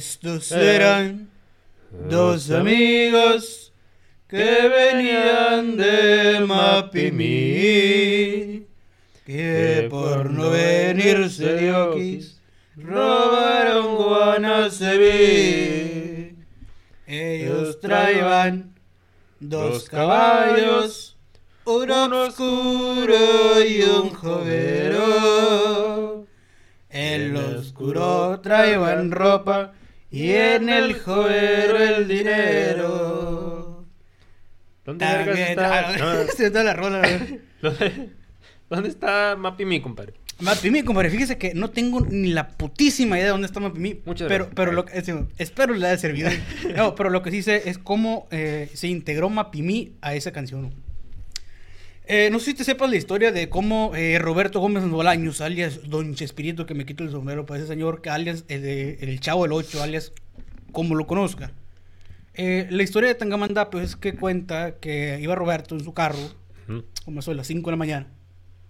Estos serán dos amigos que venían de Mapimí, que por no venirse de Oquis robaron Guanaceví. Ellos traían dos caballos, uno oscuro y un jovero. El oscuro traían ropa y en el jovero el dinero. ¿Dónde vergas está? ah, No, se está la rola. ¿Dónde, dónde está Mapimi, compadre? Mapimi, compadre, fíjese que no tengo ni la putísima idea de dónde está Mapimi. Muchas pero, gracias. pero lo que, sí, espero le haya servido. No, pero lo que sí sé es cómo eh, se integró Mapimi a esa canción. Eh, no sé si te sepas la historia de cómo eh, Roberto Gómez Bolaños, alias Don Chespirito, que me quito el sombrero para ese señor, que alias el, de- el Chavo del 8, alias como lo conozca. Eh, la historia de Tangamandapio es que cuenta que iba Roberto en su carro, como eso de las 5 de la mañana.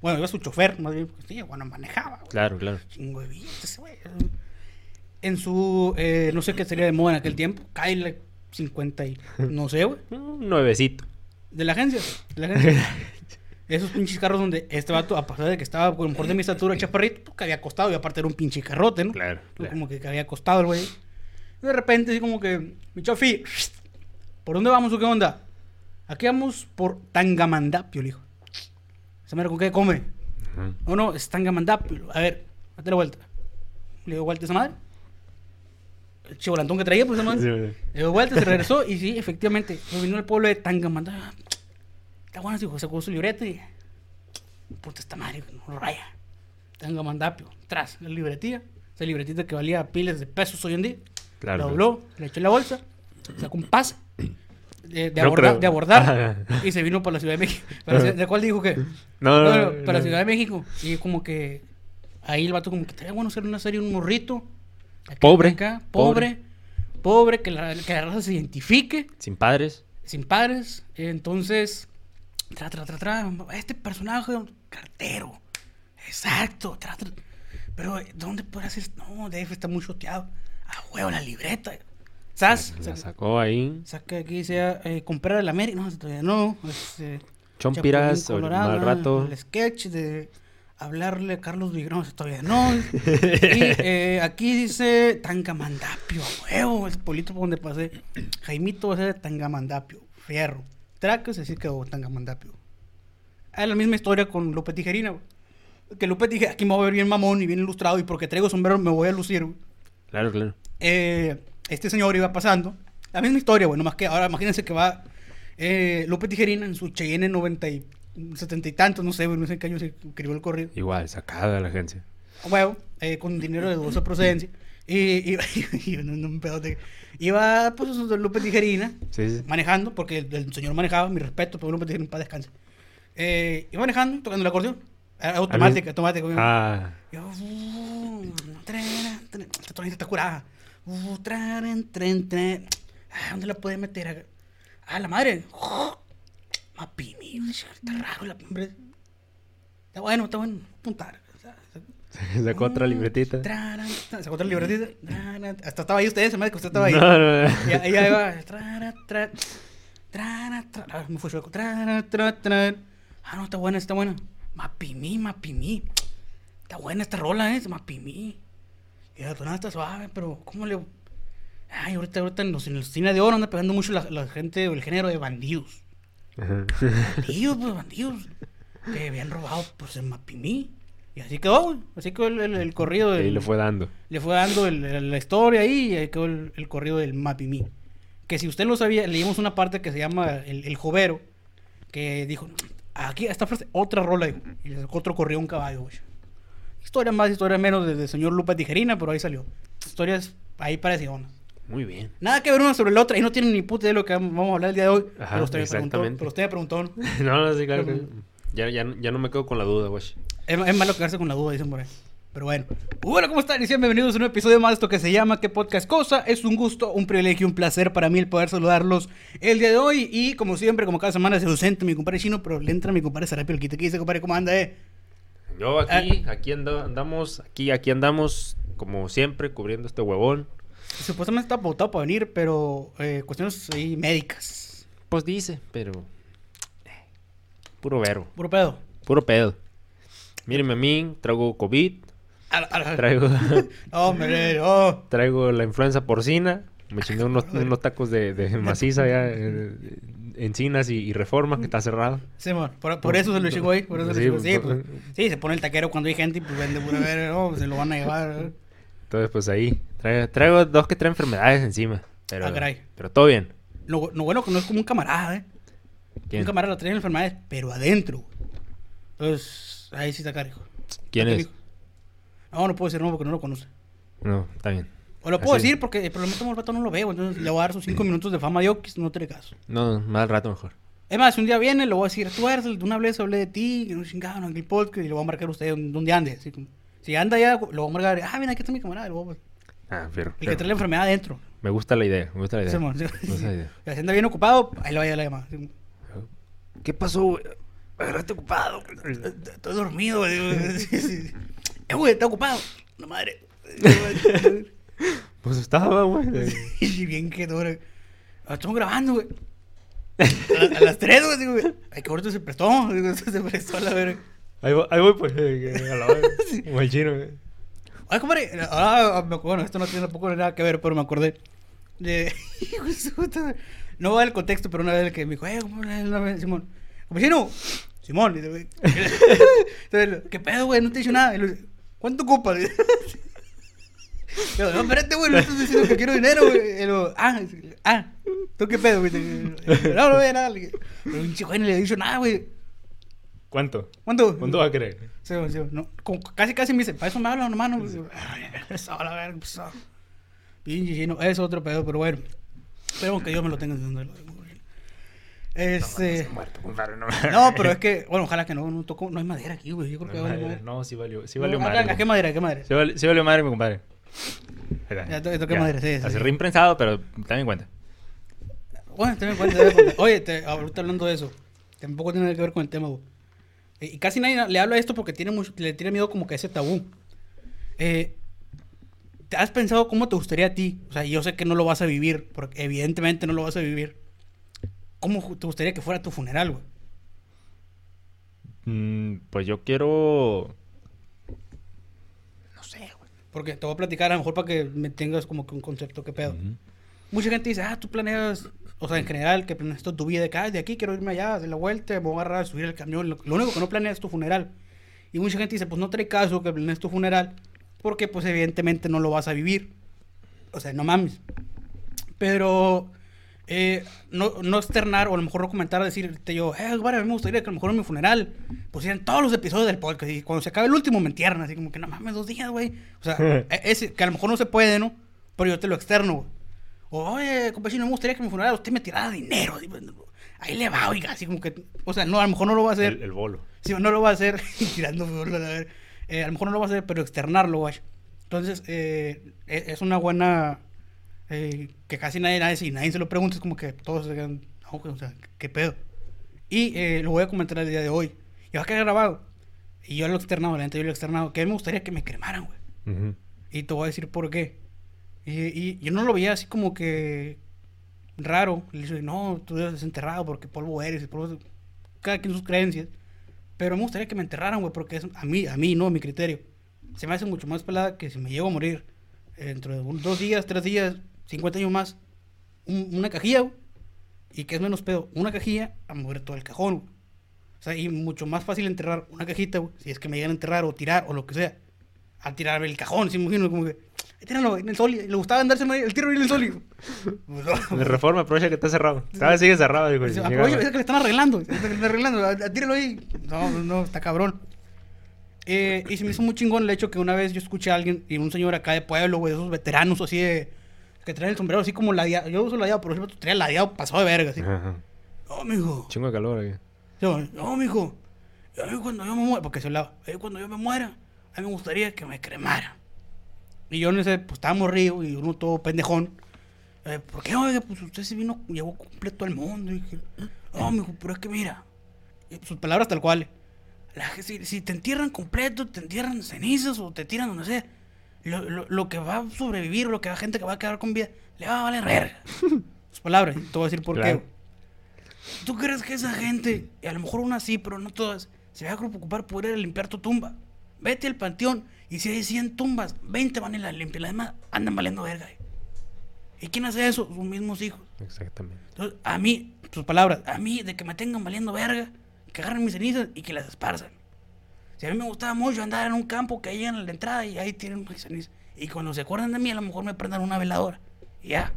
Bueno, iba su chofer, más bien, porque sí, bueno, manejaba. güey. Claro, claro. Chingo de billetes, güey. En su, eh, no sé qué sería de moda en aquel tiempo, Kyle 50 y, no sé, güey. Un nuevecito. De la agencia, de la agencia. Esos pinches carros donde este vato, a pesar de que estaba por mejor de mi estatura, chaparrito, pues, que había costado y aparte era un pinche carrote, ¿no? Claro, Pues, claro. Como que, que había costado el güey. De repente, así como que, mi chofi, ¿por dónde vamos o qué onda? Aquí vamos por Tangamandapio, le dijo. ¿Se me con qué come? Ujú. No, no, es Tangamandapio. A ver, date la vuelta. Le dio vuelta a esa madre. El chivolantón que traía, pues esa madre. Sí. Le dio vuelta, se regresó y sí, efectivamente, vino al pueblo de Tangamandapio. Está bueno, dijo, sacó su libreta y. Puta, esta madre, no raya. Tangamandapio, tras la libretilla. Esa libretita que valía piles de pesos hoy en día. Claro, La dobló, le echó en la bolsa, sacó un pase de, de No abordar, de abordar y se vino para la Ciudad de México. Para ¿De cuál dijo que? No, no, no, para la. Ciudad de México. Y como que ahí el vato como que estaría bueno hacer una serie, un morrito. acá, Pobre, acá, pobre. Pobre, que, la, que la raza se identifique, Sin padres. sin padres. Entonces, tra, tra, tra, tra, este personaje, cartero. Exacto, tra, tra. Pero, ¿dónde puede hacer? No, DF está muy choteado. A huevo, la libreta. ¿Sabes? La sacó ahí. Saca aquí, dice, eh, comprar el América. No, todavía no. Este, Chompiras, Chapulín o el Colorado, mal rato. El sketch de hablarle a Carlos Vigrón, todavía no. y eh, aquí dice Tangamandapio, a huevo, el polito por donde pasé. Jaimito va a ser Tangamandapio, fierro. Tracos, así quedó Tangamandapio. Es la misma historia con López Tijerina, güey. Que López dije, aquí me voy a ver bien mamón y bien ilustrado y porque traigo sombrero me voy a lucir, güey. Claro, claro. Eh, este señor iba pasando. La misma historia, bueno, más que ahora imagínense que va eh, López Tijerina en su Cheyenne 90 y 70 y tantos, no sé, güey, no sé en qué año se escribió el corrido. Igual, sacada de la agencia. Huevo, eh, con dinero de dudosa procedencia. Y, no, un pedote. Iba, pues, López Tijerina Sí, sí. manejando, porque el, el señor manejaba, mi respeto, pero López Tijerina para descanse. Eh, iba manejando, tocando el acordeón. Automática, automática. güey. Ah, Yo, uh, tren, tren, esta tonita está curada. Uh, tren, tren, tren. Ah, ¿Dónde la puede meter? Ah, la madre. Uh, Mapimi, está raro la hombre. Está bueno, está bueno. Puntar. sacó otra libretita. Sacó otra libretita. Hasta estaba ahí ustedes, se que usted estaba ahí. No, no, no. Y ahí va. Ah, me fue chueco. Ah, no, está buena, está buena. Mapimí, mapimí. Está buena esta rola, ¿eh? Mapimí. Y la tonada está suave, pero ¿cómo le...? Ay, ahorita, ahorita en, los, en el cine de oro anda pegando mucho la, la gente, el género de bandidos. Ajá. Bandidos, pues, bandidos. Que habían robado, pues, en Mapimí. Y así quedó, güey. Así quedó el, el- el corrido del... Y le fue dando. Le fue dando el- el- la historia ahí y ahí quedó el, el corrido del Mapimí. Que si usted lo sabía, leímos una parte que se llama El, el Jovero, que dijo, aquí esta frase, otra rola, dijo, y le sacó otro corrido un caballo, güey. Historia más, historia menos del señor Lupa Tijerina, pero ahí salió. historias ahí parecidas. Muy bien. Nada que ver una sobre la otra y no tienen ni puta idea de lo que vamos a hablar el día de hoy. Ajá, pero, usted me preguntó, pero usted me preguntó. ¿no? no, sí, claro. que- Ya, ya, ya no me quedo con la duda, güey. Es, es malo quedarse con la duda, dicen por ahí. Pero bueno. Bueno, ¿cómo están? Y sean bienvenidos a un episodio más de esto que se llama ¿Qué podcast cosa? Es un gusto, un privilegio, un placer para mí el poder saludarlos el día de hoy. Y como siempre, como cada semana se ausenta mi compadre chino, pero le entra mi compadre Sarapio el. ¿Qué dice, compadre? ¿Cómo anda, eh? Yo aquí, aquí anda- andamos, aquí, aquí andamos, como siempre, cubriendo este huevón. Supuestamente está pautado para venir, pero eh, cuestiones ahí médicas. Pues dice, pero... eh, Puro verbo, Puro pedo. puro pedo. Mírenme a mí, traigo COVID, traigo, oh. traigo la influenza porcina, me chingué unos, unos tacos de, de maciza ya, eh, encinas y, y reforma, que está cerrado. Simón, por, por eso se lo chingó ahí. Por eso Sí, se lo chingó. Sí, pues, pues, sí, se pone el taquero cuando hay gente y pues vende pura ver, oh, se lo van a llevar. eh. Entonces, pues ahí, traigo, traigo dos que tres enfermedades encima. Pero, Ah, caray. pero todo bien. Lo, lo bueno que no es como un camarada, ¿eh? ¿Quién, Un camarada trae enfermedades, pero adentro. Entonces, ahí sí está carico. ¿Quién es? canijo. No, no puedo decir no porque no lo conoce. No, está bien. O lo puedo Así. decir porque el problema es que el vato no lo veo. Entonces le voy a dar sus cinco minutos de fama de Oquis, no te caso. No, más al rato mejor. Es más, si un día viene, le voy a decir, tú eres el de una vez hablé de ti, que no chingado, en el podcast, y le voy a marcar a usted donde ande. Así como, si anda ya, lo voy a marcar, ah, mira, aquí está mi camarada. y lo voy a- Ah, fierro. El que trae la enfermedad adentro. Me gusta la idea, me gusta la idea. Sí. Me gusta la idea. Y si anda bien ocupado, ahí le vaya la llamada. ¿Qué pasó, güey? Agarraste ocupado. Estoy dormido, sí. Eh, güey, está ocupado. No madre. Pues estaba, güey. Y bien que dura. Ah, Estamos grabando, güey. A, a las 3, güey. digo. Ay, que ahorita se prestó. Digo, se prestó a la verga. Ahí voy, ahí voy pues. eh, A la vez. Como el chino, güey. Ay, compadre. Ah, bueno, esto no tiene tampoco nada que ver, pero me acordé. De. No va el contexto, pero una vez el que me dijo, eh, ¿cómo una vez, una vez, Simón? Dice. Entonces, ¿qué pedo, güey? No te he dicho nada. Y le dice, ¿cuánto ocupas? Yo, no, espérate, güey, no estás diciendo que quiero dinero, güey. Y luego, ah, ah, ¿tú qué pedo, güey? No, no voy nada. Pero un chico no le he dicho nada, güey. ¿Cuánto? ¿Cuánto? ¿Cuánto va a querer? Sí, sí, no, como casi, casi me dice, para eso me hablan, hermano. Eso, la verga, pues, ah. Pinche chino, eso es otro pedo, pero bueno. Esperemos que Dios me lo tenga entendiendo. Este. Muerto, compadre, no. No, pero es que, bueno, ojalá que no, no tocó, no hay madera aquí, güey. Yo creo que No, vale madre, madera. no, sí valió, sí valió madre. ¿a ¿Qué madera? ¿Qué madera? Sí valió, sí valió madre, mi compadre. Ya to- toqué Ya. madera, sí, sí, Así sí. reimprensado, pero en cuenta. Bueno, en cuenta. Oye, te, ahorita hablando de eso, tampoco tiene nada que ver con el tema, güey. Eh, Y casi nadie le habla de esto porque tiene mucho, le tiene miedo como que a ese tabú. Eh, ¿Te has pensado cómo te gustaría a ti? O sea, yo sé que no lo vas a vivir, porque evidentemente no lo vas a vivir. ¿Cómo te gustaría que fuera tu funeral, güey? Mm, pues yo quiero. No sé, güey. Porque te voy a platicar a lo mejor para que me tengas como que un concepto, qué pedo. Mucha gente dice, ah, tú planeas, o sea, en general, que planeas toda tu vida de acá, de aquí quiero irme allá, de la vuelta, me voy a agarrar, subir el camión. Lo, lo único que no planeas es tu funeral. Y mucha gente dice, pues no trae caso que planees tu funeral, porque pues evidentemente no lo vas a vivir. O sea, no mames. Pero eh, no, no externar o a lo mejor no comentar, decirte yo, eh, vale, a mí me gustaría que a lo mejor en mi funeral pusieran todos los episodios del podcast y cuando se acabe el último me entierran, así como que no mames, dos días, güey. O sea, e- que a lo mejor no se puede, ¿no? Pero yo te lo externo, güey. O, oye, compañero, me gustaría que en mi funeral usted me tirara dinero. así, Ahí le va, oiga, así como que, o sea, no, a lo mejor no lo va a hacer. El, el bolo. Sí, no lo va a hacer tirando a ver. Eh, a lo mejor no lo va a hacer, pero externarlo, güey. Entonces, eh, es, es una buena. Eh, que casi nadie, nadie, si nadie se lo pregunta, es como que todos se quedan. "Ah, ok, o sea, ¿qué pedo? Y eh, lo voy a comentar el día de hoy. Y va a quedar grabado. Y yo lo he externado, la neta, yo lo he externado. Que a mí me gustaría que me cremaran, güey. Ujú. Y te voy a decir por qué. Y, y yo no lo veía así como que raro. Le dije, no, tú eres desenterrado porque polvo eres. y polvo es-". Cada quien sus creencias. Pero me gustaría que me enterraran, güey, porque es a mí, a mí, no, a mi criterio. Se me hace mucho más pelada que si me llego a morir dentro de un- dos días, tres días, 50 años más, un- una cajilla, güey. Y que es menos pedo, una cajilla a mover todo el cajón, güey. O sea, y mucho más fácil enterrar una cajita, güey, si es que me llegan a enterrar o tirar o lo que sea. A tirarme el cajón, se imagino, como que, "Ahí tíralo en el sol. Le gustaba andarse el tiro en el sol. Pues. De reforma, aprovecha que está cerrado. Todavía sigue cerrado, Llega, Aprovecha, güey. es que le están arreglando. es que le están arreglando. Tíralo ahí. No, no, está cabrón. Eh, y se me hizo muy chingón el hecho que una vez yo escuché a alguien, y un señor acá de pueblo, güey, esos veteranos así de. Que traen el sombrero así como ladeado. Yo uso ladeado, pero siempre traía ladeado pasado de verga, así. Ajá. No, mijo. Chingo de calor aquí. Yo, no, mijo. A mí cuando yo me muera, porque se hablaba, "Eh, cuando yo me muera, a mí me gustaría que me cremara. Y yo en ese, pues estaba morrido y uno todo pendejón. Eh, ¿Por qué, oiga? Pues usted se vino, llevó completo al mundo. Y dije, no, mijo, pero es que mira. Y sus palabras tal cual. La si, si te entierran completo, te entierran cenizas o te tiran donde sea, lo, lo, lo que va a sobrevivir, lo que va gente que va a quedar con vida, le va a valer verga. Sus palabras, y te voy a decir por Claro. qué. ¿Tú crees que esa gente, y a lo mejor una sí, pero no todas, se va a preocupar por ir a limpiar tu tumba? Vete al panteón y si hay 100 tumbas, 20 van y las limpian, las demás andan valiendo verga. ¿Y quién hace eso? Sus mismos hijos. Exactamente. Entonces, a mí, sus palabras, a mí de que me tengan valiendo verga, que agarren mis cenizas y que las esparzan. Si a mí me gustaba mucho andar en un campo que hay en la entrada y ahí tienen mis cenizas. Y cuando se acuerdan de mí, a lo mejor me prendan una veladora. Y ya.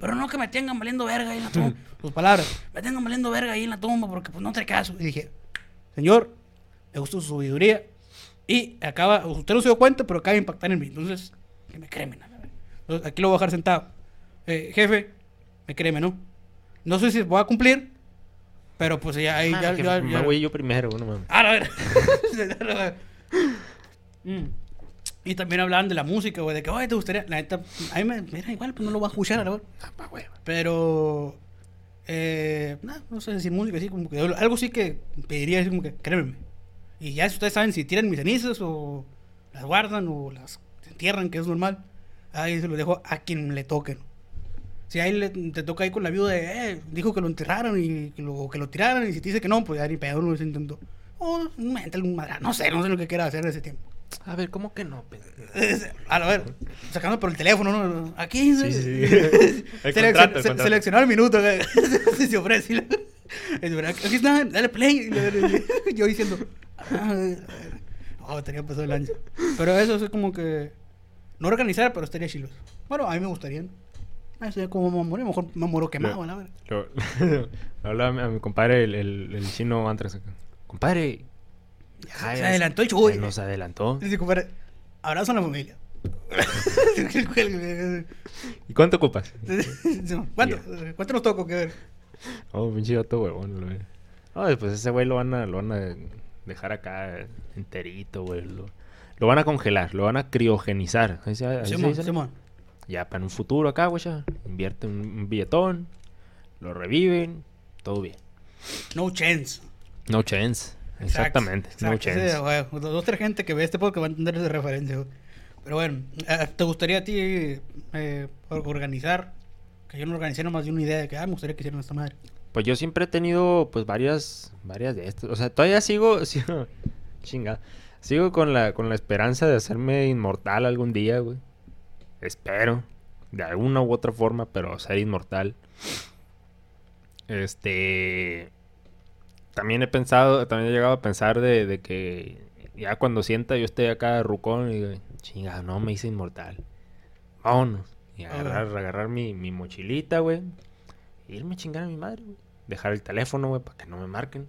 Pero no que me tengan valiendo verga ahí en la tumba. Sus palabras, me tengan valiendo verga ahí en la tumba porque pues no trae caso. Y dije, señor, me gustó su sabiduría. Y acaba, usted no se dio cuenta, pero acaba de impactar en mí. Entonces, que me cremen. Entonces, aquí lo voy a dejar sentado. Eh, jefe, me créeme, ¿no? No sé si voy a cumplir, pero pues ya ahí Ah, ya, me ya- voy yo primero, no mames. Ah, a ver. Mm. Y también hablaban de la música, güey, de que, oye, te gustaría. La neta, a mí me. Mira, igual, pues no lo voy a escuchar, a la verdad. Ah. Pero. Eh, nah, no sé decir música así, como que. Algo sí que pediría, así como que, créeme. Y ya si ustedes saben si tiran mis cenizas o las guardan o las entierran, que es normal. Ahí se lo dejo a quien le toquen. Si ahí le- te toca ahí con la viuda de, eh, dijo que lo enterraron y que lo, que lo tiraran, y si te dice que no, pues ya ni pedo, no se intentó. O un madra, no sé, no sé lo que quiera hacer en ese tiempo. A ver, ¿cómo que no? A ver, sacando por el teléfono, ¿no? Aquí. Sí, sí, sí. El Selec- contrato, el se- contrato. Seleccionar el minuto. Si se ofrece. Es verdad, Aquí está, dale play. Yo diciendo. ah, Oh, tenía pasado el año. Pero eso es como que. No organizar, pero estaría chilos. Bueno, a mí me gustaría. Ah, como me morí, a lo mejor me muero quemado, la verdad. Lo, hablaba a mi- compadre, el, el, el chino Antrax. acá. Compadre. Se adelantó el chuy. Nos adelantó. Dice, compadre, abrazo a la familia. ¿Y cuánto ocupas? ¿Cuánto? ¿Cuánto nos toca? Que ver? Oh, pinche vato huevón. ve. No, después ese güey lo van a, lo van a dejar acá enterito, güey. Lo, lo van a congelar, lo van a criogenizar. Se- Simón. Simón. Ya para en un futuro acá, güey, ya. Invierte un, un billetón, lo reviven, todo bien. No chance. No chance. Exactamente, no chance. sí. Dos, dos, tres gente que ve este podcast va a entender esa referencia. güey. Pero bueno, ¿te gustaría a ti eh, or- organizar? Que yo no organicé nomás de una idea de que, ah, me gustaría que hicieran esta madre. Pues yo siempre he tenido, pues, varias, varias de estas. O sea, todavía sigo, sigo chinga, sigo con la, con la esperanza de hacerme inmortal algún día, güey. Espero, de alguna u otra forma, pero ser inmortal. Este, también he pensado, también he llegado a pensar de, de que ya cuando sienta yo esté acá rucón y digo, chinga, no me hice inmortal. Vámonos. Y agarrar, agarrar mi, mi mochilita, güey. E irme a chingar a mi madre, güey. Dejar el teléfono, güey, para que no me marquen.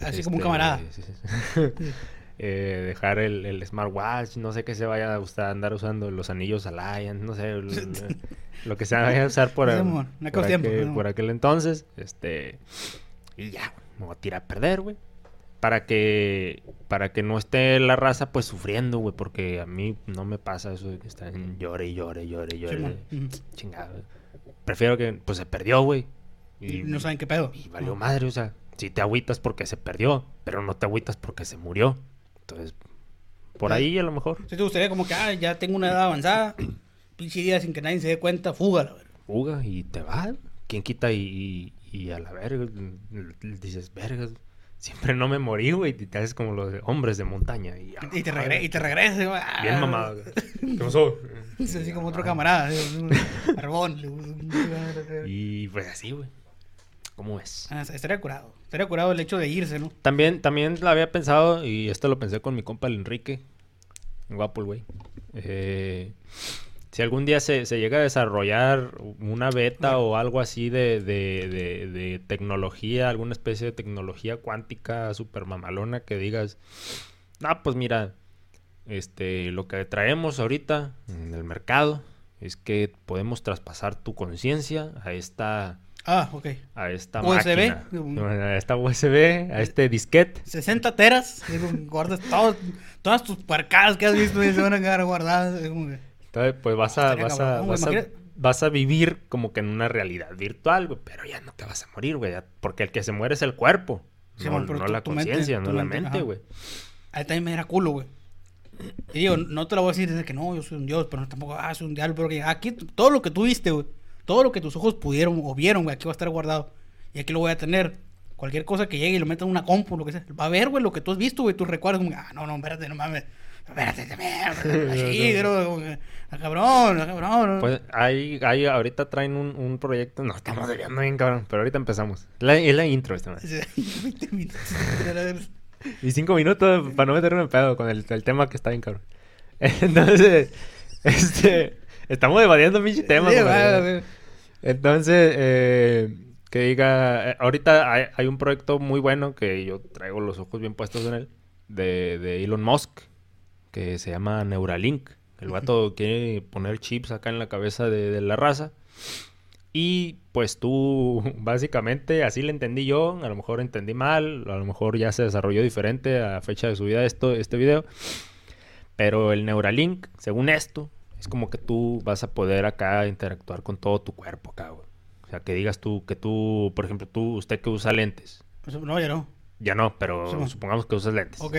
Así como un Este, camarada. sí, sí, sí. Eh, dejar el, el smartwatch, no sé qué se vaya a usar, andar usando los anillos Alliance, no sé, lo que se vaya a usar por, por, aquel, ¿no? por aquel entonces. Este, y ya, me voy a tirar a perder, güey. Para que, para que no esté la raza pues sufriendo, güey, porque a mí no me pasa eso de que están llore llore, llore, llore. Chingado. Prefiero que, pues se perdió, güey. Y no saben qué pedo. Y valió madre, o sea, si te agüitas porque se perdió, pero no te agüitas porque se murió. Entonces, por Sí. ahí a lo mejor Si te gustaría como que, ah, ya tengo una edad avanzada, pinche día sin que nadie se dé cuenta, fuga, la verdad. fuga y te va. ¿Quién quita y, y- y a la verga? Dices, vergas, siempre no me morí, güey. Y te haces como los hombres de montaña. Y, a Y te, regre verga. y te regresas. güey, ah. Bien mamado. güey. ¿Qué pasó? Es así como otro camarada. así, un Arbón. Y pues así, güey. ¿Cómo? Ah, estaría curado. Estaría curado el hecho de irse, ¿no? También, también había pensado, y esto lo pensé con mi compa el Enrique. Guapo güey. Eh, si algún día se, se llega a desarrollar una beta o algo así de, de, de- de tecnología, alguna especie de tecnología cuántica super mamalona que digas, Ah, pues mira, este, lo que traemos ahorita en el mercado es que podemos traspasar tu conciencia a esta Ah, ok. a esta USB. máquina, a esta USB, a este disquete. 60 teras. digo, guardas todo- todas tus puercadas que has visto y se van a quedar guardadas. Entonces, pues vas a, vas a, cabrón, vas a, imagínate. vas a vivir como que en una realidad virtual, güey, pero ya no te vas a morir, güey, porque el que se muere es el cuerpo, Sí, no, la conciencia, no la mente, güey. A él también me era culo, güey. Y digo, no te lo voy a decir desde que no, yo soy un dios, pero tampoco, ah, soy un diablo, pero que aquí todo lo que tú viste, güey, todo lo que tus ojos pudieron o vieron, güey, aquí va a estar guardado. Y aquí lo voy a tener. Cualquier cosa que llegue y lo meta en una compu, lo que sea, va a ver, güey, lo que tú has visto, güey, tus recuerdos, como, ah, no, no, espérate, no mames. Espérate, también, así, pero, ah, cabrón, ah, cabrón. Pues ahí, ahí ahorita traen un, un proyecto, no, estamos debiendo bien, cabrón, pero ahorita empezamos. La- es la intro esta madre. 20 minutos. Y cinco minutos para no meterme en pedo con el, el tema que está bien, cabrón. Entonces, este, estamos debatiendo pinche tema, Sí. Entonces, eh, que diga, eh, ahorita hay, hay un proyecto muy bueno que yo traigo los ojos bien puestos en él, de, de Elon Musk, que se llama Neuralink. El vato quiere poner chips acá en la cabeza de, de la raza. Y pues tú, básicamente, así le entendí yo, a lo mejor entendí mal, a lo mejor ya se desarrolló diferente a fecha de subida esto, este video. Pero el Neuralink, según esto, es como que tú vas a poder acá interactuar con todo tu cuerpo acá, güey. O sea, que digas tú, que tú, por ejemplo, tú, usted que usa lentes. No, ya no. Ya no, pero Sí, supongamos que usas lentes. Ok.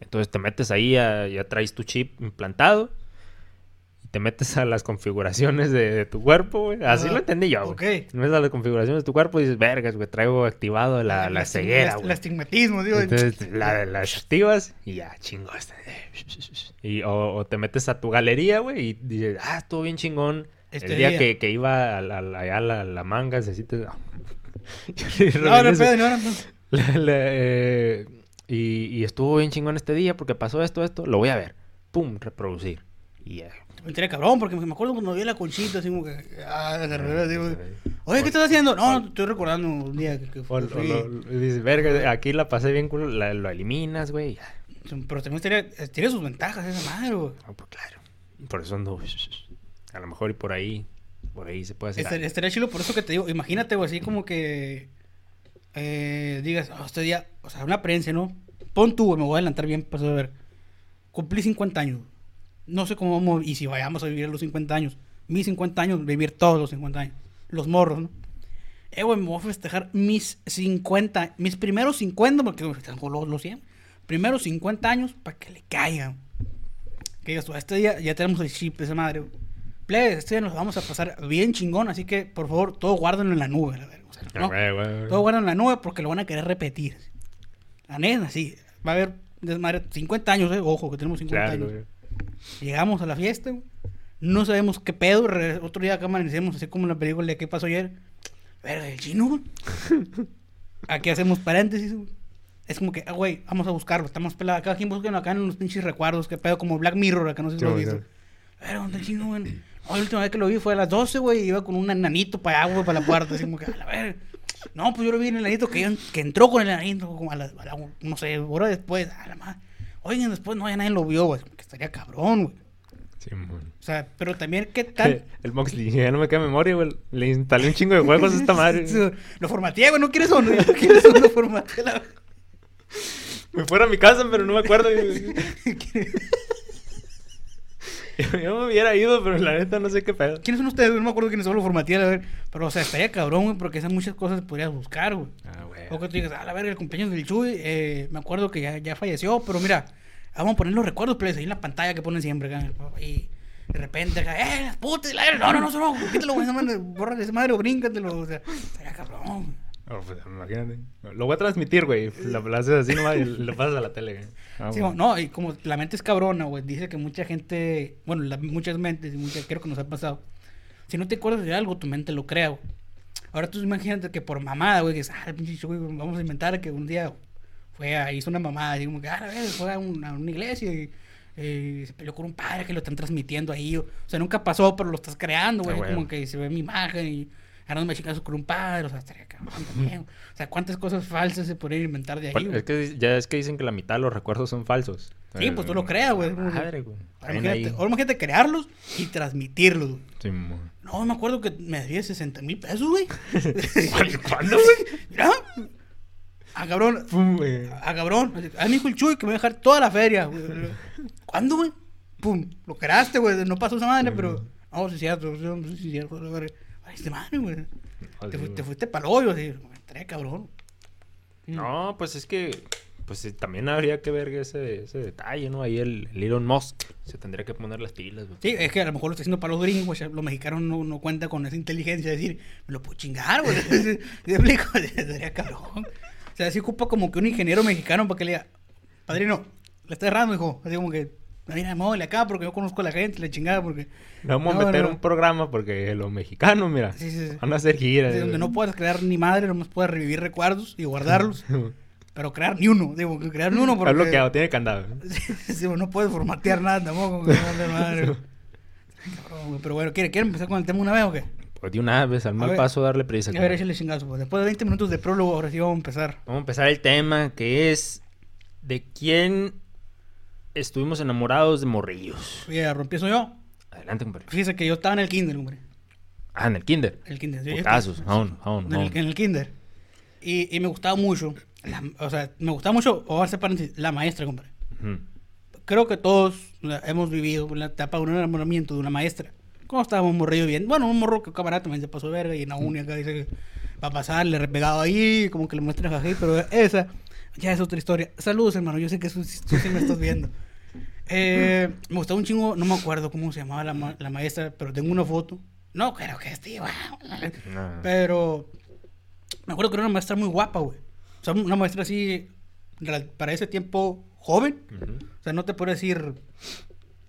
Entonces te metes ahí, ya traes tu chip implantado. Te metes a las configuraciones de, de tu cuerpo, güey. Así lo entendí yo, güey. Ok. Te metes a las configuraciones de tu cuerpo y dices, vergas, güey, traigo activado la, la ceguera, güey. El astigmatismo, digo. Entonces la, las activas y ya, chingo. este, Y, o, o te metes a tu galería, güey, y dices, ah, estuvo bien chingón. Este el día, día. Que, que iba a la, a la, manga, así te... no, no, pedo, no, no, no. Eh, y, y estuvo bien chingón este día porque pasó esto, esto. Lo voy a ver. Pum, reproducir. Y ya. Me enteré cabrón, porque me acuerdo cuando vi la conchita, así como que. Ah, así como Oye, ¿qué estás haciendo? No, estoy recordando un día que, que dices, verga, aquí la pasé bien, culo", la- lo eliminas, güey. Pero también tiene, tiene sus ventajas esa madre, güey. Ah, pues claro. Por eso ando. A lo mejor y por ahí. Por ahí se puede hacer. Estaría, chido por eso que te digo. Imagínate, güey, así como que. Eh, digas, "Ah, este día. O sea, una apariencia, ¿no? Pon tú, güey, me voy a adelantar bien para ver. Cumplí 50 años. No sé cómo vamos. Y si vayamos a vivir a los 50 años. Mis 50 años, vivir todos los 50 años. Los morros, ¿no? Eh, güey, me voy a festejar mis 50. Mis primeros 50, porque tengo los, los 100. Primeros 50 años para que le caigan. Que digas tú, este día ya tenemos el chip de esa madre. Plebes, este día nos vamos a pasar bien chingón, así que por favor, todo guárdenlo en la nube. La verga, o sea, no, güey, güey, güey. todo guárdenlo en la nube porque lo van a querer repetir. La neta, sí. Va a haber desmadre. 50 años, eh. Ojo, que tenemos 50 Claro, años. Llegamos a la fiesta, no sabemos qué pedo. Otro día acá amanecemos, así como en la película de qué pasó ayer. Verga, el chino. Aquí hacemos paréntesis. Es como que, ah, güey, vamos a buscarlo. Estamos pelados. Cada quien busca acá en los pinches recuerdos. Qué pedo, como Black Mirror, acá no sé si lo has visto. Verga, ¿dónde el chino, güey? La última vez que lo vi fue a las 12, güey. Iba con un enanito para güey, para la puerta. Así como que, a la verga. No, pues yo lo vi en el enanito que, que entró con el enanito, como a la, a la- no sé, hora después. A la madre. Oigan, después no, ya nadie lo vio, güey. Estaría cabrón, güey. Sí, mon. O sea, pero también, ¿qué tal? El Moxley, ya no me queda memoria, güey. Le instalé un chingo de juegos a esta madre. Lo formateé, güey. No quieres uno. No quieres uno, lo formateé. La... Me fuera a mi casa, pero no me acuerdo. yo, me hubiera ido, pero la neta no sé qué pedo. ¿Quiénes son ustedes? No me acuerdo quiénes son, lo formateé, a ver. Pero, o sea, estaría cabrón, güey, porque esas muchas cosas podrías buscar, güey. Ah, güey. O que tú digas, a la verga, el cumpleaños del Chuy, eh, me acuerdo que ya, ya falleció, pero mira, vamos a poner los recuerdos, pues, ahí en la pantalla que ponen siempre, acá, y de repente acá, ¡eh, las putas! La no, no, no, no, quítalo, esa madre, borra esa madre o bríncatelo, o sea, estaría cabrón. Oh, pues, imagínate. Lo voy a transmitir, güey. Lo, lo haces así nomás y lo pasas a la tele, güey. Ah, Sí, no, y como la mente es cabrona, güey, dice que mucha gente, bueno, la- muchas mentes, y muchas, creo que nos ha pasado, si no te acuerdas de algo, tu mente lo crea, güey. Ahora tú imagínate que por mamada, güey, que es, ah, pinche güey, vamos a inventar que un día fue a, hizo una mamada, así como que, ah, a ver, fue a una, a una iglesia y eh, se peleó con un padre que lo están transmitiendo ahí. O, o sea, nunca pasó, pero lo estás creando, güey. Ah. Como que se ve mi imagen y agarrándome a chingazos con un padre, o sea, estaría cabrón también. O sea, cuántas cosas falsas se podrían inventar de ahí, Bueno, es que ya es que dicen que la mitad de los recuerdos son falsos. Sí, pues tú lo creas, güey. Madre, güey. Ahora imagínate, ahora crearlos y transmitirlos, güey. No, me acuerdo que me debía 60 mil pesos, güey. ¿Cuándo, güey? Mira. Ah, cabrón. Pum, güey. Ah, cabrón. Ah, me dijo el Chuy que me va a dejar toda la feria, güey. ¿Cuándo, güey? Pum. Lo creaste, güey. No pasó esa madre, pero. No, sí cierto. Sí, cierto. Ay, este madre, güey. Ah, Te, te fuiste para el hoyo, así. Estaría cabrón. No, pues es que pues también habría que ver ese, ese detalle, ¿no? Ahí el, el Elon Musk se tendría que poner las pilas, güey. Sí, es que a lo mejor lo está haciendo para los gringos. Los mexicanos no, no cuentan con esa inteligencia de decir, me lo puedo chingar, güey. ¿Sí me explico? Estaría cabrón. O sea, sí ocupa como que un ingeniero mexicano para que le diga, padrino, le está errando, hijo. Así como que, mira, móvele acá porque yo conozco a la gente, la chingada, porque. Le vamos No, a meter no. un programa porque los mexicanos, mira, Sí, sí, sí. van a hacer giras. de donde güey. no puedes crear ni madre, nomás puedes revivir recuerdos y guardarlos, pero crear ni uno, digo, crear ni uno porque... Está bloqueado, tiene candado. Sí, güey, no puedes formatear nada tampoco, madre, cabrón, Pero bueno, ¿quieren, ¿quieren empezar con el tema una vez o qué? Pues de una vez, al mal ver. paso, darle prisa. A ver, échale chingazo. pues. Después de 20 minutos de prólogo, ahora sí vamos a empezar. Vamos a empezar el tema que es de quién estuvimos enamorados de morrillos. Oye, empiezo yo. Adelante, compadre. Fíjese que yo estaba en el kinder, hombre. Ah, en el kinder. En el kinder. Putazos, vámonos, vámonos, En el, vámonos. en el kinder. Y, y me gustaba mucho. la- o sea, me gustaba mucho, o hacer paréntesis, la maestra, compadre. Ujú. Creo que todos hemos vivido la etapa de un enamoramiento de una maestra. ¿Cómo estábamos morrillo bien? Bueno, un morro que camarada también se pasó de verga y en la uni acá dice que va a pasar, le he repegado ahí, como que le muestran así, pero esa ya es otra historia. Saludos, hermano, yo sé que tú, tú sí me estás viendo. Eh, me gustaba un chingo, no me acuerdo cómo se llamaba la, ma- la maestra, pero tengo una foto. No creo que esté. No. Pero me acuerdo que era una maestra muy guapa, güey. O sea, una maestra así, para ese tiempo, joven. O sea, no te puedo decir,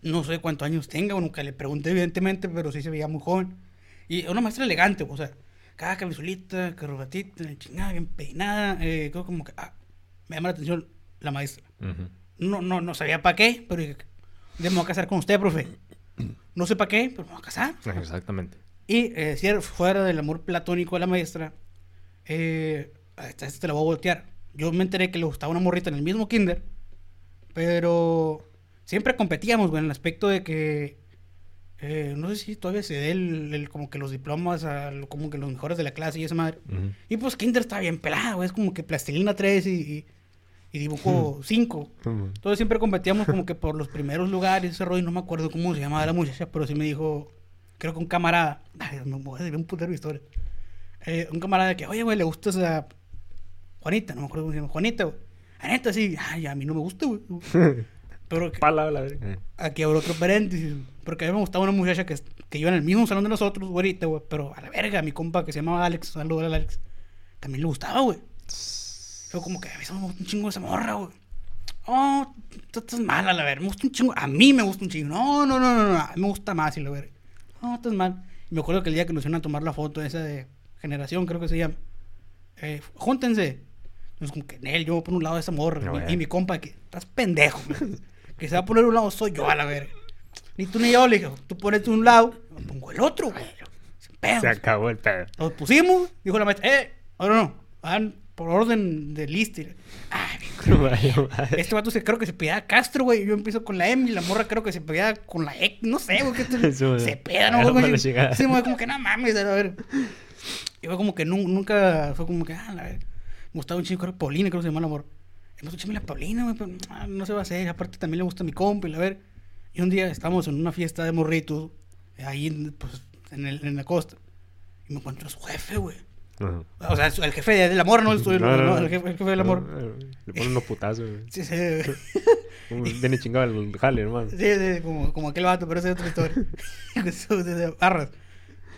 no sé cuántos años tenga, o nunca le pregunté, evidentemente, pero sí se veía muy joven. Y una maestra elegante, o sea, cada camisolita, corbatita, chingada, bien peinada. Eh, creo como que, ah, me llama la atención la maestra. Ujú. No, no, no sabía para qué, pero dije, "Ya me voy a casar con usted, profe. No sé para qué, pero me voy a casar. Exactamente. Y eh, si era fuera del amor platónico de la maestra, eh, esta, esta te la voy a voltear. Yo me enteré que le gustaba una morrita en el mismo kinder, pero siempre competíamos, güey, en el aspecto de que, eh, no sé si todavía se dé el, el- como que los diplomas a como que los mejores de la clase y esa madre. Ujú. Y pues kinder está bien pelado, güey, es como que plastilina 3 y, y, y dibujo 5. Ujú. Entonces siempre competíamos como que por los primeros lugares, ese rollo, no me acuerdo cómo se llamaba la muchacha, pero sí me dijo, creo que un camarada, ay, me voy a decir un putero de historia, Eh, un camarada que, oye, güey, le gusta esa Juanita, no me acuerdo cómo se llama, Juanita, güey. Neta, sí, ay, a mí no me gusta, güey. Pero que- Pala, la verga. aquí abro otro paréntesis, porque a mí me gustaba una muchacha que, que iba en el mismo salón de nosotros, güerita, güey, pero a la verga, mi compa que se llamaba Alex, saludos al Alex, también le gustaba, güey. Yo como que a mí se me gusta un chingo esa morra, güey. Oh, tú estás mal a la verga. Me gusta un chingo. A mí me gusta un chingo. No, no, no, no, no. A mí me gusta más y la verga. No, estás mal. Y me acuerdo que el día que nos iban a tomar la foto esa de generación, creo que se llama. Eh, júntense. Entonces como que, yo voy a poner a un lado de esa morra. No, y, eh. y mi compa, que estás pendejo. que se va a poner a un lado soy yo a la verga. Ni tú ni yo, le dije, tú pones un lado, yo pongo el otro, güey. Pedos. Se acabó el pedo. Nos pusimos, dijo la maestra, eh, ahora no, van por orden de lista. Ay, Vaya este vato se, creo que se pedía Castro, güey. Yo empiezo con la M y la morra creo que se pedía con la X, no sé, güey. se peda, ¿no? Güey? Sí, güey, como que no mames, a ver. Y fue como que nu- nunca, fue como que, ah, la. Me gustaba un chico, creo Paulina, creo que se llama la morra. Y me gustó la Paulina, güey, pero ah, no se va a hacer. Aparte también le gusta mi compa, y la ver. Y un día estábamos en una fiesta de morritos, ahí, pues, en, el, en la costa. Y me encuentro a su jefe, güey. O sea, el jefe de- del amor, no el suyo, No, no, no, el, jefe, el jefe del amor. Le ponen unos putazos, güey. Sí, sí, Viene chingado el jale, hermano. sí, sí, como, como aquel vato, pero esa es otra historia. Barras.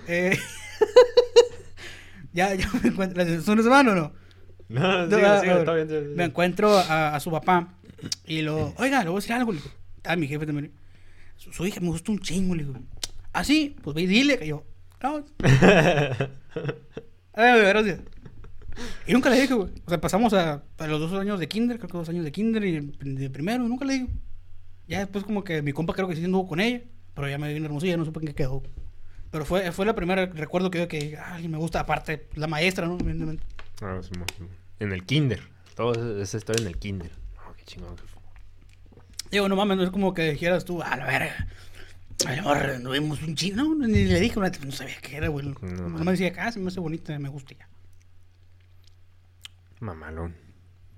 Eh, ya, ya me encuentro. ¿Son semana o no? No, No, sigue, ah, sigue, ah, está bien. sí, sí. Me encuentro a, a su papá y lo, oiga, le voy a decir algo. Le digo, ah, mi jefe también. Su, su hija me gusta un chingo, le digo. Ah, sí, pues ve y dile que yo. No. Ay, gracias. Y nunca le dije, güey. O sea, pasamos a, a los dos años de kinder, creo que dos años de kinder y de primero, nunca le digo. Ya después como que mi compa creo que sí anduvo con ella, pero ya me vino hermosilla, no supe en qué quedó. Pero fue, fue la primera recuerdo que yo que ay, me gusta, aparte, la maestra, ¿no? Evidentemente. Ah, Simón, Simón. En el kinder. Todo esa historia en el kinder. Oh, qué chingón. Digo, no mames, no es como que dijeras tú, a la verga. Amor, no vimos un chino, no, ni le dije, no, no sabía qué era, güey. No, No, me decía, ah, se me hace bonita, me gusta ya. Mamalón.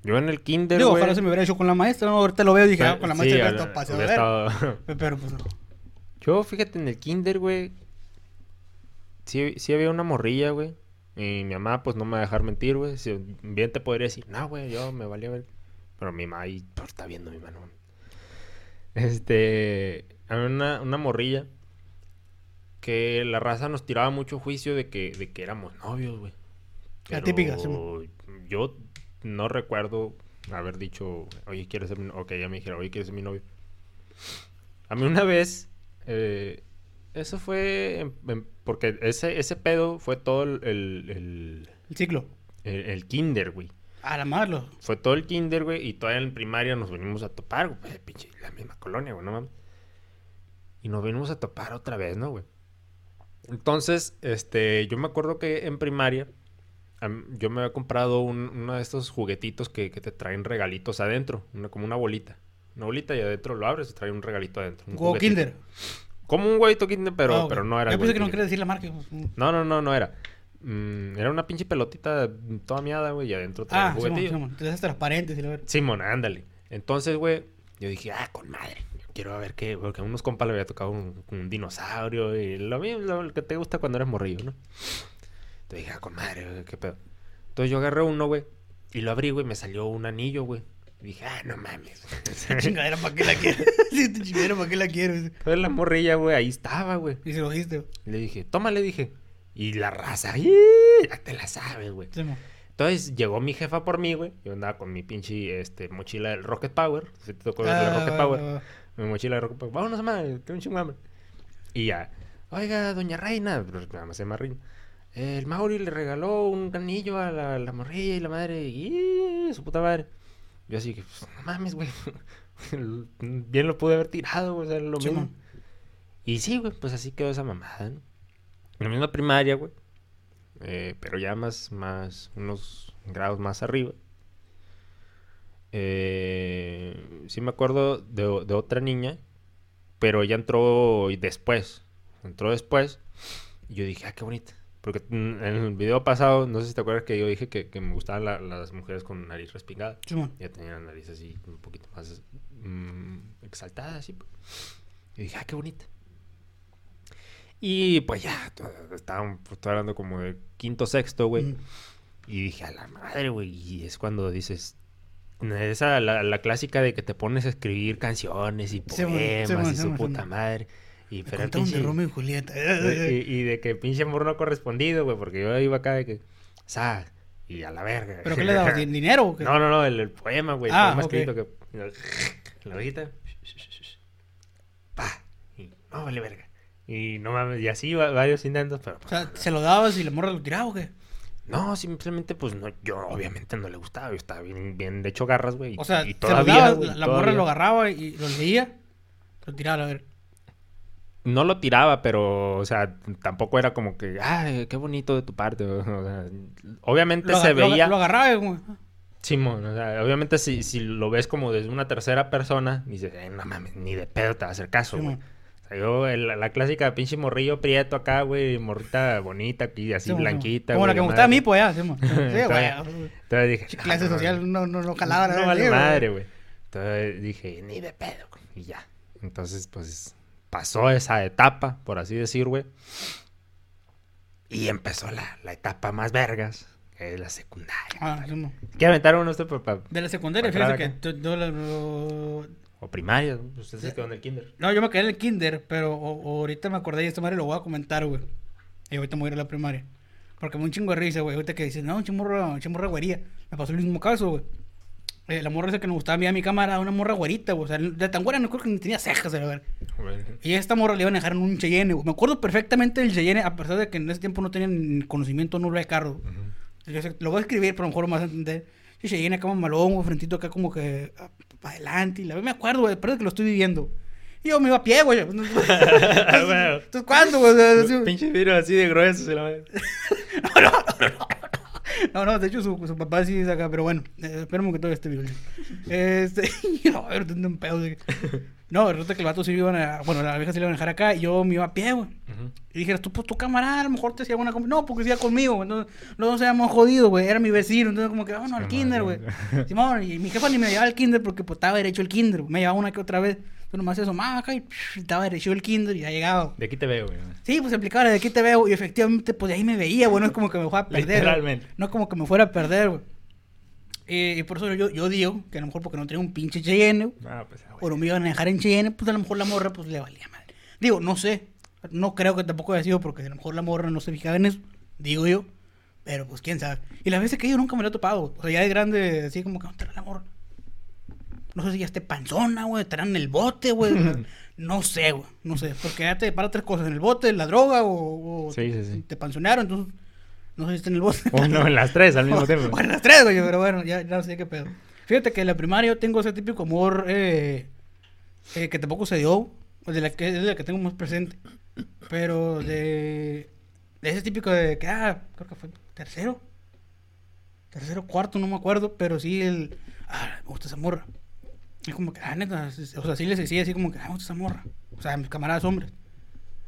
Yo en el kinder, Digo, ojalá se me hubiera hecho con la maestra, ¿no? Ahorita lo veo y dije, ah, con la Sí, maestra de hubiera estado- Pero pues no. Yo, fíjate, en el kinder, güey. Sí, sí había una morrilla, güey. Y mi mamá, pues no me va a dejar mentir, güey. Si bien te podría decir, no, güey, yo me valía ver. Pero mi mamá ahí pues, está viendo mi mano. Este. Había una, una morrilla. Que la raza nos tiraba mucho juicio de que, de que éramos novios, güey. La típica, sí, Yo no recuerdo haber dicho, oye, ¿quieres ser mi novio? Ok, ya me dijeron, oye, ¿quieres ser mi novio? A mí una vez, eh, eso fue en- en- porque ese, ese pedo fue todo el, el, el- El ciclo. el- el kinder, güey. A la madre. lo- Fue todo el kinder, güey, y todavía en primaria nos venimos a topar, güey, pues, pinche, la misma colonia, güey, no mames. Y nos venimos a topar otra vez, ¿no, güey? Entonces, este, yo me acuerdo que en primaria, yo me había comprado un- uno de estos juguetitos que, que te traen regalitos adentro, una, como una bolita. Una bolita y adentro lo abres y trae un regalito adentro. un juguetito. Kinder. Como un huevito kinder, pero, Ah, pero no era Yo pensé que no quería decir la marca. no, no, no, no era. Mm, era una pinche pelotita toda miada, güey, y adentro traía Ah, un Simón, juguetillo. Simón. Entonces es transparente, si lo ves. Simón, ándale. Entonces, güey, yo dije, ah, con madre. Quiero ver qué, porque a unos compas le había tocado un, un dinosaurio y lo mismo, lo que te gusta cuando eres morrillo, ¿no? Entonces dije, ah, con madre, güey, qué pedo. Entonces yo agarré uno, güey, y lo abrí, güey, me salió un anillo, güey. Y dije, ah, no mames. Chingadera, ¿para qué la quiero? Esta chingadera, ¿para qué la quiero? Entonces la morrilla, güey, ahí estaba, güey. Y se lo dijiste. Le dije, toma, le dije. Y la raza, ¡ih! ya te la sabes, güey. Entonces llegó mi jefa por mí, güey. Yo andaba con mi pinche este, mochila del Rocket Power. ¿Sí te tocó Ah, Rocket ah, Power? ah, Mi mochila de Rocket Power. Vámonos, madre, tengo un chingo hambre. Y ya, oiga, doña Reina, pero nada más se llama Reina. El Mauri le regaló un anillo a la, la morrilla y la madre. Y su puta madre. Yo así que, pues, no mames, güey. Bien lo pude haber tirado, güey. O sea, lo Sí, mismo. man. Y sí, güey, pues así quedó esa mamada, ¿no? En la misma primaria, güey. eh, pero ya más, más, unos grados más arriba. Eh, sí me acuerdo de, de otra niña, pero ella entró después. Entró después. Y yo dije, ah, qué bonita. Porque en el video pasado, no sé si te acuerdas que yo dije que, que me gustaban la- las mujeres con nariz respingada. Simón. Ya tenía la nariz así un poquito más mm, exaltada, así. pues. Y dije, ah, qué bonita. Y pues ya, to- estaba pues, hablando como de quinto, sexto, güey. Mm. Y dije, a la madre, güey. Y es cuando dices, esa, la, la clásica de que te pones a escribir canciones y Sí, poemas sí, y sí, su sí, puta madre. Y pero de Romeo y Julieta. y, y de que pinche amor no correspondido, güey, porque yo iba acá de que, sa, y a la verga. ¿Pero qué le dabas? ¿Din- ¿Dinero o qué? No, no, no, el, el poema, güey. El Ah, poema escrito que. La hojita. Pa. Y no vale verga. Y no mames, y así va- varios intentos, pero. O sea, ¿se lo dabas y la morra lo tiraba o qué? No, simplemente, pues no, yo obviamente no le gustaba. Yo estaba bien, bien de hecho garras, güey. O sea, y se lo dabas, la, la morra lo agarraba y lo leía, lo tiraba a ver. No lo tiraba, pero, o sea, tampoco era como que, ay, qué bonito de tu parte. O sea, obviamente Lo, se lo veía. lo agarraba y como, ah, Simón, o sea, obviamente si, si lo ves como desde una tercera persona, dices, eh, no mames, ni de pedo te va a hacer caso, güey. O sea, yo, el- la clásica pinche morrillo prieto acá, güey, morrita bonita aquí, así Simón. blanquita, Como la güey, que me la gustaba a mí, pues ya, Simón. Sí, güey. Entonces dije, Che, "Ah, Clase no, social no, no, no jalaba la no verga, vale güey. madre, güey. Entonces dije, ni de pedo, güey, y ya. Entonces, pues, pasó esa etapa, por así decir, güey. Y empezó la, la etapa más vergas, que es la secundaria. Ah, Simón. ¿Qué aventaron usted, papá? De la secundaria, Para fíjate que acá. yo- yo la- lo- O primaria, ¿no? usted se quedó en el kinder. No, yo me quedé en el kinder, pero o- ahorita me acordé y esta madre lo voy a comentar, güey. Y ahorita me voy a ir a la primaria. Porque me un chingo de risa, güey. Ahorita que dices, no, un chimorra, un chimorra güería. Me pasó el mismo caso, güey. Eh, la morra esa que nos gustaba a mí a mi cámara, una morra güerita, güey. O sea, de tan güera no creo que ni tenía cejas, ver. Y a esta morra le iban a dejar en un Cheyenne, güey. Me acuerdo perfectamente del Cheyenne, a pesar de que en ese tiempo no tenían conocimiento nulo de carro. Yo sé- lo voy a escribir, pero a lo mejor a entender. Sí, Cheyenne acá malón, güey, frentito acá como que para adelante. Y la me acuerdo, güey, parece que lo estoy viviendo. Y yo me iba a pie, güey. Entonces, ¿cuándo, güey? Pinche vidrio así de grueso. se la madre. No, no, de hecho su, su papá sí es acá, pero bueno, eh, esperemos que todo esté bien. Este, no, a ver, un pedo. de- No, resulta que el vato sí iban a, bueno, la vieja se le iban a dejar acá y yo me iba a pie, güey. Y dijeras, tú, pues tu camarada, a lo mejor te hacía una. No, porque hacía conmigo, güey. Entonces, los dos éramos jodidos, güey. Era mi vecino. Entonces, como que, vámonos al Sí, kinder, güey. Simón, y mi jefa ni me llevaba al kinder porque, pues, estaba derecho el kinder. Me llevaba una que otra vez. Entonces, nomás se asomaba acá y estaba derecho el kinder y ya llegaba. De aquí te veo, güey. Sí, pues aplicaba de aquí te veo y efectivamente, pues de ahí me veía, güey. No es como que me fuera a perder. Literalmente. No es como que me fuera a perder, güey. Eh, y por eso yo, yo digo que a lo mejor porque no tenía un pinche Cheyenne, Ah, pues, ah, o no me iban a dejar en Cheyenne, pues a lo mejor la morra pues le valía mal. Digo, no sé. No creo que tampoco haya sido porque a lo mejor la morra no se fijaba en eso. Digo yo. Pero pues quién sabe. Y las veces que yo nunca me lo he topado. O sea, ya de grande, así como que ¿dónde estará la morra? No sé si ya esté panzona, güey. Estará en el bote, güey. no sé, güey. No sé. Porque ya te para tres cosas. En el bote, la droga o, o Sí, sí, sí. te panzonearon. Entonces, no sé si está en el bote. Uno en las tres al mismo tiempo. Bueno, las tres, güey, pero bueno, ya, ya no sé qué pedo. Fíjate que en la primaria yo tengo ese típico amor eh, eh, que tampoco se dio, de la que, es de la que tengo más presente. Pero de, de ese típico de que, ah, creo que fue tercero. Tercero, cuarto, no me acuerdo, pero sí el, ah, me gusta esa morra. Es como que, ah, neta, o sea, sí les decía así como que, ah, me gusta esa morra. O sea, mis camaradas hombres.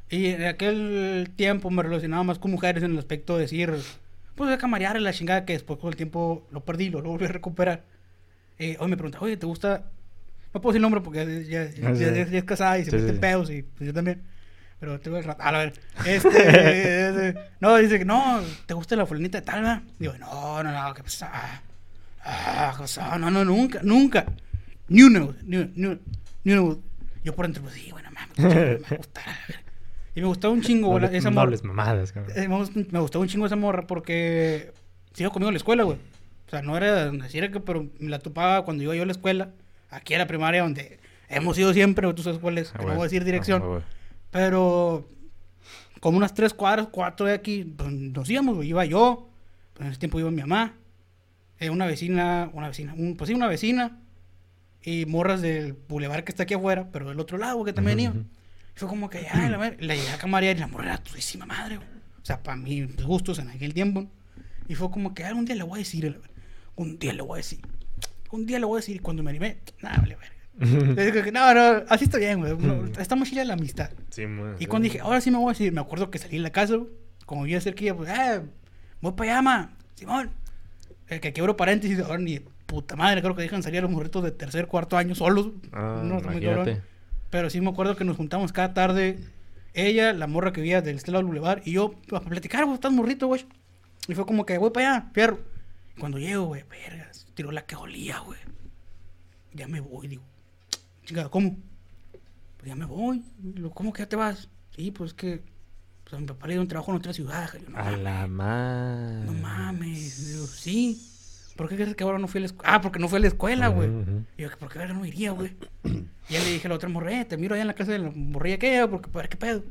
Y en aquel tiempo me relacionaba más con mujeres en el aspecto de decir, pues de camarear la chingada que después con el tiempo lo perdí, lo, lo volví a recuperar. Eh, hoy me pregunta, oye, ¿te gusta? No puedo decir nombre porque ya, ya, Ah, sí. ya- ya es casada y se Sí, mete sí, pedos y pues yo también. Pero te voy a. A ver, este, este, no, dice que no, ¿te gusta la fulanita de tal, verdad? Digo, no, no, no, ¿qué pasa? Ah, ¿qué pasa? No, no, nunca, nunca. Ni güey, ni una, ni güey. Yo por dentro, pues sí, bueno, mames, me gusta. la verga. Y me gustaba un chingo, güey, esa no morra. mamadas, cabrón. Eh, me, gust- me gustaba un chingo esa morra porque sigo conmigo en la escuela, güey. O sea, no era decir que, pero me la topaba cuando iba yo a la escuela, aquí a la primaria, donde hemos ido siempre, tú sabes cuál es, Ah, que no voy a decir dirección. Ah, güey. Pero como unas tres cuadras, cuatro de aquí, pues, nos íbamos, güey. Iba yo, pues, en ese tiempo iba mi mamá, eh, una vecina, una vecina, un- pues sí, una vecina, y morras del bulevar que está aquí afuera, pero del otro lado, que también Ujú, iban. Fue como que, ay, la, la llegué a camarear y la morra era todísima madre, güey. O sea, para mis gustos en aquel tiempo. Y fue como que, "Ay, un día le voy a decir, un día le voy a decir, un día le voy a decir. Y cuando me animé, nada, vale, verga. No, no, así está bien, güey. no, está muy la amistad. Sí, mo- Y cuando dije, ahora sí me voy a decir, me acuerdo que salí de la casa, güey, como vivía cerquilla, pues, eh, voy para allá, ma, Simón. El que quebró paréntesis, ahora ni puta madre, creo que dejan salir a los morritos de tercer, cuarto año solos. Ah, No, imagínate. Pero sí me acuerdo que nos juntamos cada tarde, ella, la morra que vivía del este lado del Boulevard, y yo, a platicar, güey, estás morrito, güey. Y fue como que, voy para allá, fierro. Y cuando llego, güey, vergas, tiró la que olía, güey. Ya me voy, digo. Chingada, ¿cómo? Pues ya me voy. ¿Cómo que ya te vas? Sí, pues es que pues a mi papá le dio un trabajo en otra ciudad. Yo, no, A mames, la madre. no mames. Digo, sí. ¿Por qué crees que ahora no fui a la escuela? Ah, porque no fui a la escuela, güey. Ujú, ujú. Y yo, ¿por qué verga no iría, güey? Y ya le dije a la otra morrilla, te miro allá en la casa de la morrilla que era, porque, para ver qué pedo.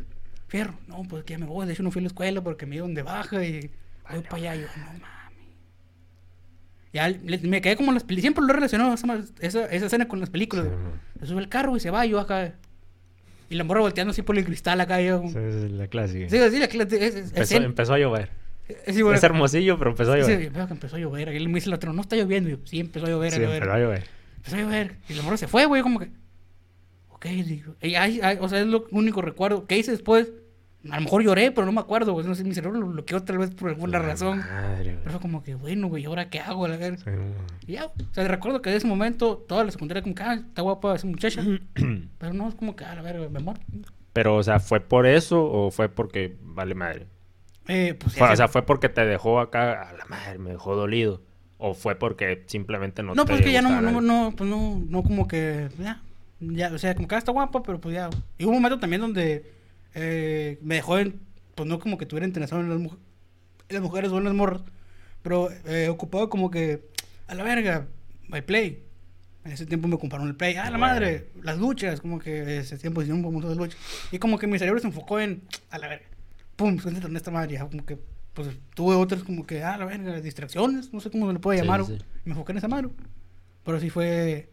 Fierro, no, pues que ya me voy. De hecho, no fui a la escuela porque me dieron de baja y voy para allá. Y yo, no mames. Ya le- me quedé como en las películas. Siempre lo he relacionado esa, esa, escena con las películas. Sí. Se sube el carro y se va, y yo acá. Y la morra volteando así por el cristal acá. Yo, Esa es la clásica. sí, sí, la- la- es, es, empezó, escena. empezó a llover. Es igual- Es hermosillo, pero empezó a Sí, llover. veo que empezó a llover. Y él me dice el otro, no está lloviendo. Y yo, sí, empezó a llover. a Sí, llover. empezó a llover. Empezó a llover. Y la morra se fue, güey, como que. Ok, digo. y ay, ay, o sea, es lo único recuerdo. ¿Qué hice después? A lo mejor lloré, pero no me acuerdo, güey. No sé, mi cerebro lo bloqueó tal vez por alguna La razón. Madre, güey. Pero fue como que, bueno, güey, ¿ahora qué hago? La? Sí. Y ya, o sea, recuerdo que de ese momento toda la secundaria como que, ah, está guapa esa muchacha. pero no, es como que, ah, la verga, me muero. Pero, o sea, ¿fue por eso o fue porque vale madre? Eh, pues, Fue- o se- sea, ¿fue porque te dejó acá a la madre, me dejó dolido? ¿O fue porque simplemente no, No, te pues que ya no, no, no, pues no, no como que, ya, ya, o sea, como que ah, está guapa, pero pues ya. Y hubo un momento también donde eh, me dejó en, pues no como que tuviera interesado en las, en las mujeres o en las morras, pero eh, ocupado como que, a la verga, my play. En ese tiempo me compraron el play, ah, la madre, las luchas, como que ese tiempo hicieron un montón de luchas. Y como que mi cerebro se enfocó en, a la verga, pum, se en esta madre, ya, como que, pues tuve otras como que, ah, la verga, distracciones, no sé cómo se le puede llamar. sí, sí. me enfoqué en esa mano. Pero sí fue.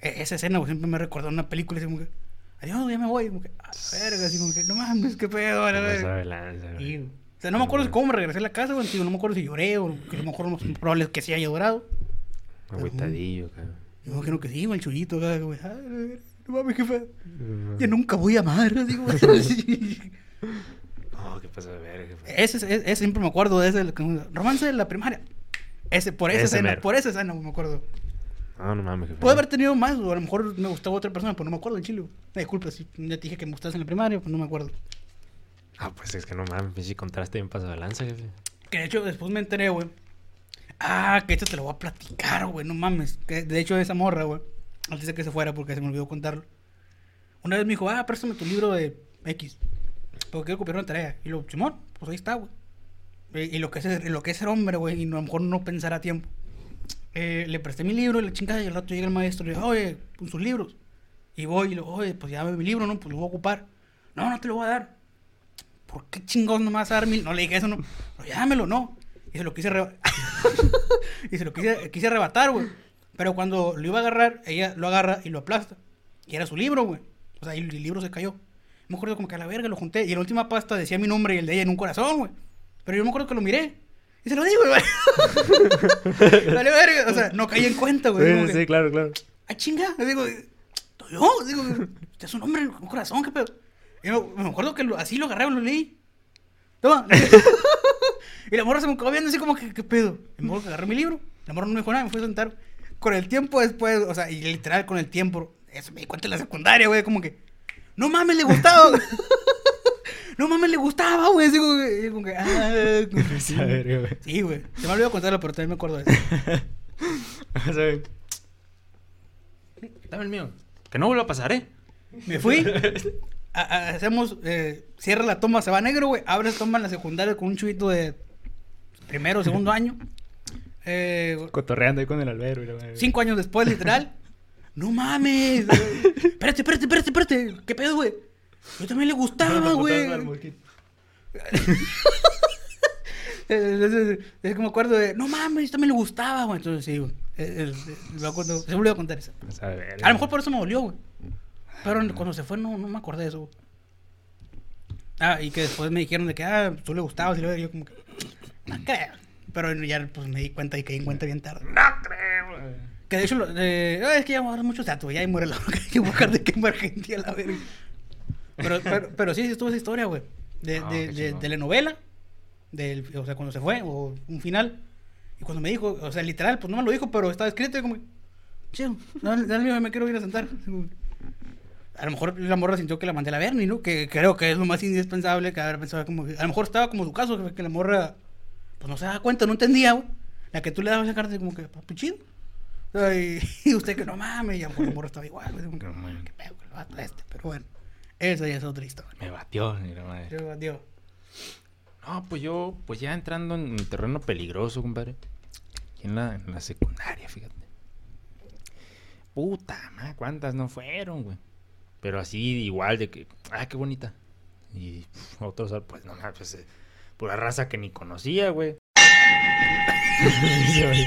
e- Esa escena, güey, siempre me recordó una película. Así como que. adiós, ya me voy. Como que, a la verga, así como que, no mames, qué pedo, la verga. Y, o sea, no me acuerdo cómo me regresé a la casa, güey. tío, No me acuerdo si lloré o que a lo mejor no es probable que sí haya llorado. Agüitadillo, cabrón. Yo imagino que sí, el chullito, güey. "Ay, No mames, jefe. Ya nunca voy a amar, digo. Oh, qué pasó de verga, ese, ese, ese siempre me acuerdo de ese romance de la primaria. Ese, por esa Ese escena, mero. por esa escena me acuerdo. No, no mames. Puede haber tenido más, o a lo mejor me gustaba otra persona, pero no me acuerdo en Chile. Me disculpa, si ya te dije que me gustabas en la primaria, pues no me acuerdo. Ah, pues es que no mames, pinche contraste bien pasado de lanza, jefe. Que de hecho después me enteré, güey. Ah, que esto te lo voy a platicar, güey, no mames. Que de hecho esa morra, güey. Antes de que se fuera porque se me olvidó contarlo. Una vez me dijo, ah, préstame tu libro de X. Porque quiero copiar una tarea. Y lo, Simón, pues ahí está, güey. Y, y lo que es, lo que es ser hombre, güey, y a lo mejor no pensar a tiempo. Eh, le presté mi libro y la chingada, y al rato llega el maestro y le dice, oye, pues sus libros. Y voy y le digo, oye, pues ya mi libro, ¿no? Pues lo voy a ocupar. No, no te lo voy a dar. ¿Por qué chingados no me dar mil? No le dije eso, no. Pero ya dámelo, no. Y se lo quise y se lo quise, quise arrebatar, güey. Pero cuando lo iba a agarrar, ella lo agarra y lo aplasta. Y era su libro, güey. O sea, el libro se cayó. Me acuerdo como que a la verga lo junté. Y en la última pasta decía mi nombre y el de ella en un corazón, güey. Pero yo me acuerdo que lo miré. Y se lo di, güey. Vale, verga. O sea, no caí en cuenta, güey. Como que, claro, claro. ¡Ay, chinga! Le digo, ¿estoy yo? Digo, usted es un hombre con corazón, ¿qué pedo? Y me, me acuerdo que lo- así lo agarré, lo leí. Toma. y la morra se me quedó viendo así como que, ¿qué pedo? Y me acuerdo que agarré mi libro. La morra no me dijo nada, me fui a sentar. Con el tiempo después, o sea, y literal con el tiempo, eso me di cuenta en la secundaria, güey, como que, no mames, le gustaba. no mames, le gustaba, güey. Así como que, como que, ah, como sí. Güey. Sí, güey. Se me olvidó contarlo, pero también me acuerdo de eso. O sea, Dame el mío. Que no vuelva a pasar, ¿eh? Me fui. a- a- hacemos, eh, cierra la toma, se va negro, güey. Abres toma en la secundaria con un chubito de primero o segundo año. Eh, Cotorreando ahí con el albero. la cinco años después, literal. No mames. espérate, espérate, espérate, espérate. ¿Qué pedo, güey? Yo también le gustaba, güey. Es, me acuerdo de, no mames, yo también le gustaba, güey. Entonces, sí, güey. Eh, eh, me acuerdo- se me olvidó contar eso. A lo mejor por eso me dolió, güey. Pero cuando se fue no, no me acordé de eso, güey. Ah, y que después me dijeron de que, ah, tú le gustabas y luego yo como que, no creo. Pero ya pues me di cuenta y caí en cuenta bien tarde. No creo. Que de hecho, eh, ah, es que ya vamos a dar muchos datos, ya ahí muere la boca, hay que buscar de qué gente a la verga. Pero, pero, pero sí, sí estuvo esa historia, güey. De, Ah, de, qué de chingón. telenovela, del, o sea, cuando se fue, o un final. Y cuando me dijo, o sea, literal, pues no me lo dijo, pero estaba escrito y como, que, chido, dale, dale, me quiero ir a sentar. A lo mejor la morra sintió que la mandé a la Bernie, ¿no? Que creo que es lo más indispensable que haber pensado como que, a lo mejor estaba como tu caso, que, que la morra, pues no se daba cuenta, no entendía, güey. La que tú le dabas la carta y como que, papi, chido. Y, y usted que no mames, y a lo mejor la morra estaba igual, que, qué pedo, que el vato este. Pero bueno, eso ya es otra historia. Me batió. la madre. Yo, adiós. No, pues yo, pues ya entrando en terreno peligroso, compadre. Aquí en la, en la secundaria, fíjate. Puta, ma, ¿cuántas no fueron, güey? Pero así, igual de que, ah, qué bonita. Y otros, pues no, pues, eh, pura raza que ni conocía, güey. Sí, güey.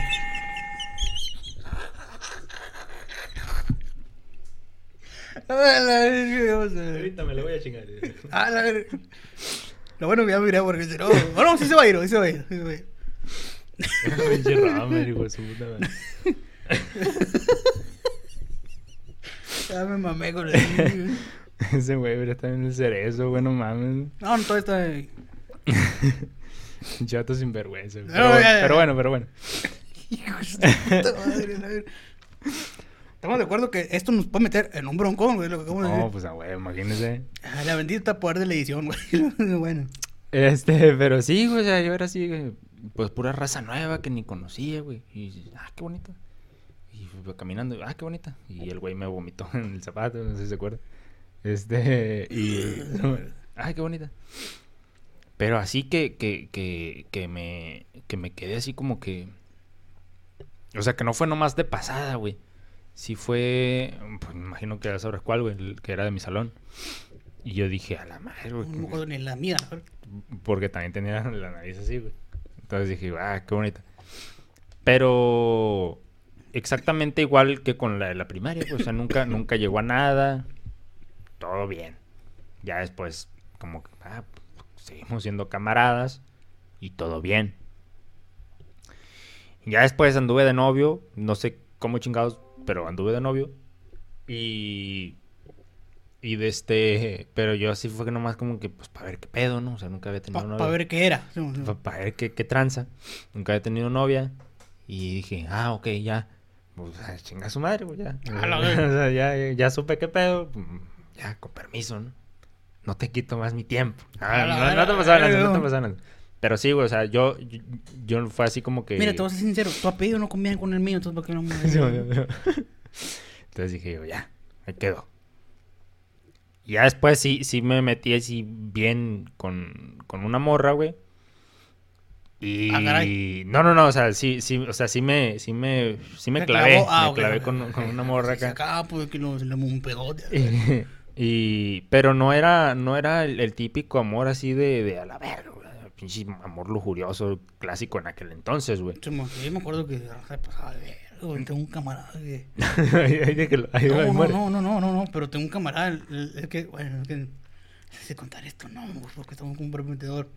A la verga, a ver. Ahorita me lo voy a chingar. A la verga. Lo bueno que ya miré porque si no. No, no, sí se va a ir, sí se va a ir. Sí se va a ir. Pinche Romer, hijo de su puta madre. Ya me mamé con el. Ese güey hubiera estado en el cerezo, güey, no mames. No, no, todo está ahí. Chato sin vergüenza. güey. No, Pero, ya, ya, ya. pero bueno, pero bueno. Hijo de puta madre, la verga. Estamos de acuerdo que esto nos puede meter en un broncón, güey, lo que No, decir. pues a güey, imagínese. Ah, La bendita poder de la edición, güey. bueno. Este, pero sí, güey, o sea, yo era así, güey, pues pura raza nueva que ni conocía, güey. Y, ah, qué bonita. Y caminando, ah, qué bonita. Y el güey me vomitó en el zapato, no sé si se acuerda. Este, y, ah, qué bonita. Pero así que, que, que, que me, que me quedé así como que, o sea, que no fue nomás de pasada, güey. Sí fue, pues me imagino que ya sabrás cuál, güey, el que era de mi salón. Y yo dije, a la madre, güey. Que- ni la mía. porque también tenía la nariz así, güey. Entonces dije, ah, qué bonita. Pero exactamente igual que con la de la primaria, pues, o sea, nunca, nunca llegó a nada. todo bien. Ya después, como que, ah, seguimos siendo camaradas y todo bien. Ya después anduve de novio, no sé cómo chingados, pero anduve de novio. Y. Y de este. Pero yo así fue que nomás como que, pues, para ver qué pedo, ¿no? O sea, nunca había tenido novia. Para ver qué era. Para ver qué, qué tranza. Nunca había tenido novia. Y dije, ah, ok, ya. Pues, ah, chinga su madre, pues ya. O sea, ya, ya supe qué pedo. Ya, con permiso, ¿no? No te quito más mi tiempo. Ah, no, no te pasaba nada, no te pasaba nada. Pero sí, güey, o sea, yo, yo, yo fue así como que... Mira, te voy a ser sincero. Tu apellido no conviene con el mío, entonces ¿por qué no me.? Entonces dije yo, ya, me quedo. Y ya después sí, sí me metí así bien con, con una morra, güey. Y... Ah, caray. No, no, no, o sea, sí, sí, o sea, sí me, sí me, sí me clavé. Ah, me ok, clavé con, con una morra acá. acaba, pues, que. Y, y- pero no era, no era el, el típico amor así de, de a la verga, güey. Pinche amor lujurioso clásico en aquel entonces, güey. Yo me acuerdo que se pasaba de verga, güey. Tengo un camarada que. Que No, no, no, no, no, no, no, pero tengo un camarada. Es que, bueno, es que. No sé contar esto, no, porque estamos con un prometedor.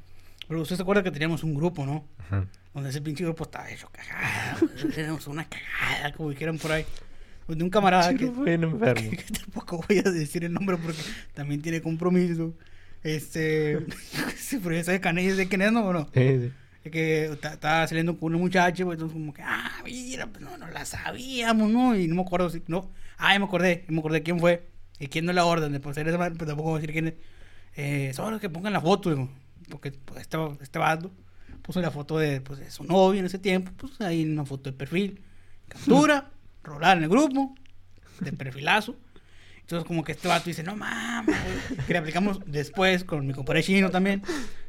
Pero usted se acuerda que teníamos un grupo, ¿no? Ajá. Donde ese pinche grupo estaba hecho cagada. güey. Éramos una cagada, como dijeran por ahí. Pues de un camarada que. Enfermo. que tampoco voy a decir el nombre porque también tiene compromiso. Este. ya sabes Canellas de quién es, ¿no? ¿O no? Sí, sí. Es que ta- estaba saliendo con una muchacha, pues, entonces como que, ah, mira, pues no, no la sabíamos, ¿no? Y no me acuerdo si, no, ah, ya me acordé, ya me acordé quién fue y quién no la orden de poner esa pero tampoco voy a decir quién es. Eh, solo que pongan la foto, digo, porque pues, este, este vato puso la foto de, pues, de su novia en ese tiempo, pues ahí una foto de perfil, captura, rolar en el grupo, de perfilazo. Entonces como que este vato dice, no mames, güey", que le aplicamos después con mi compadre chino también.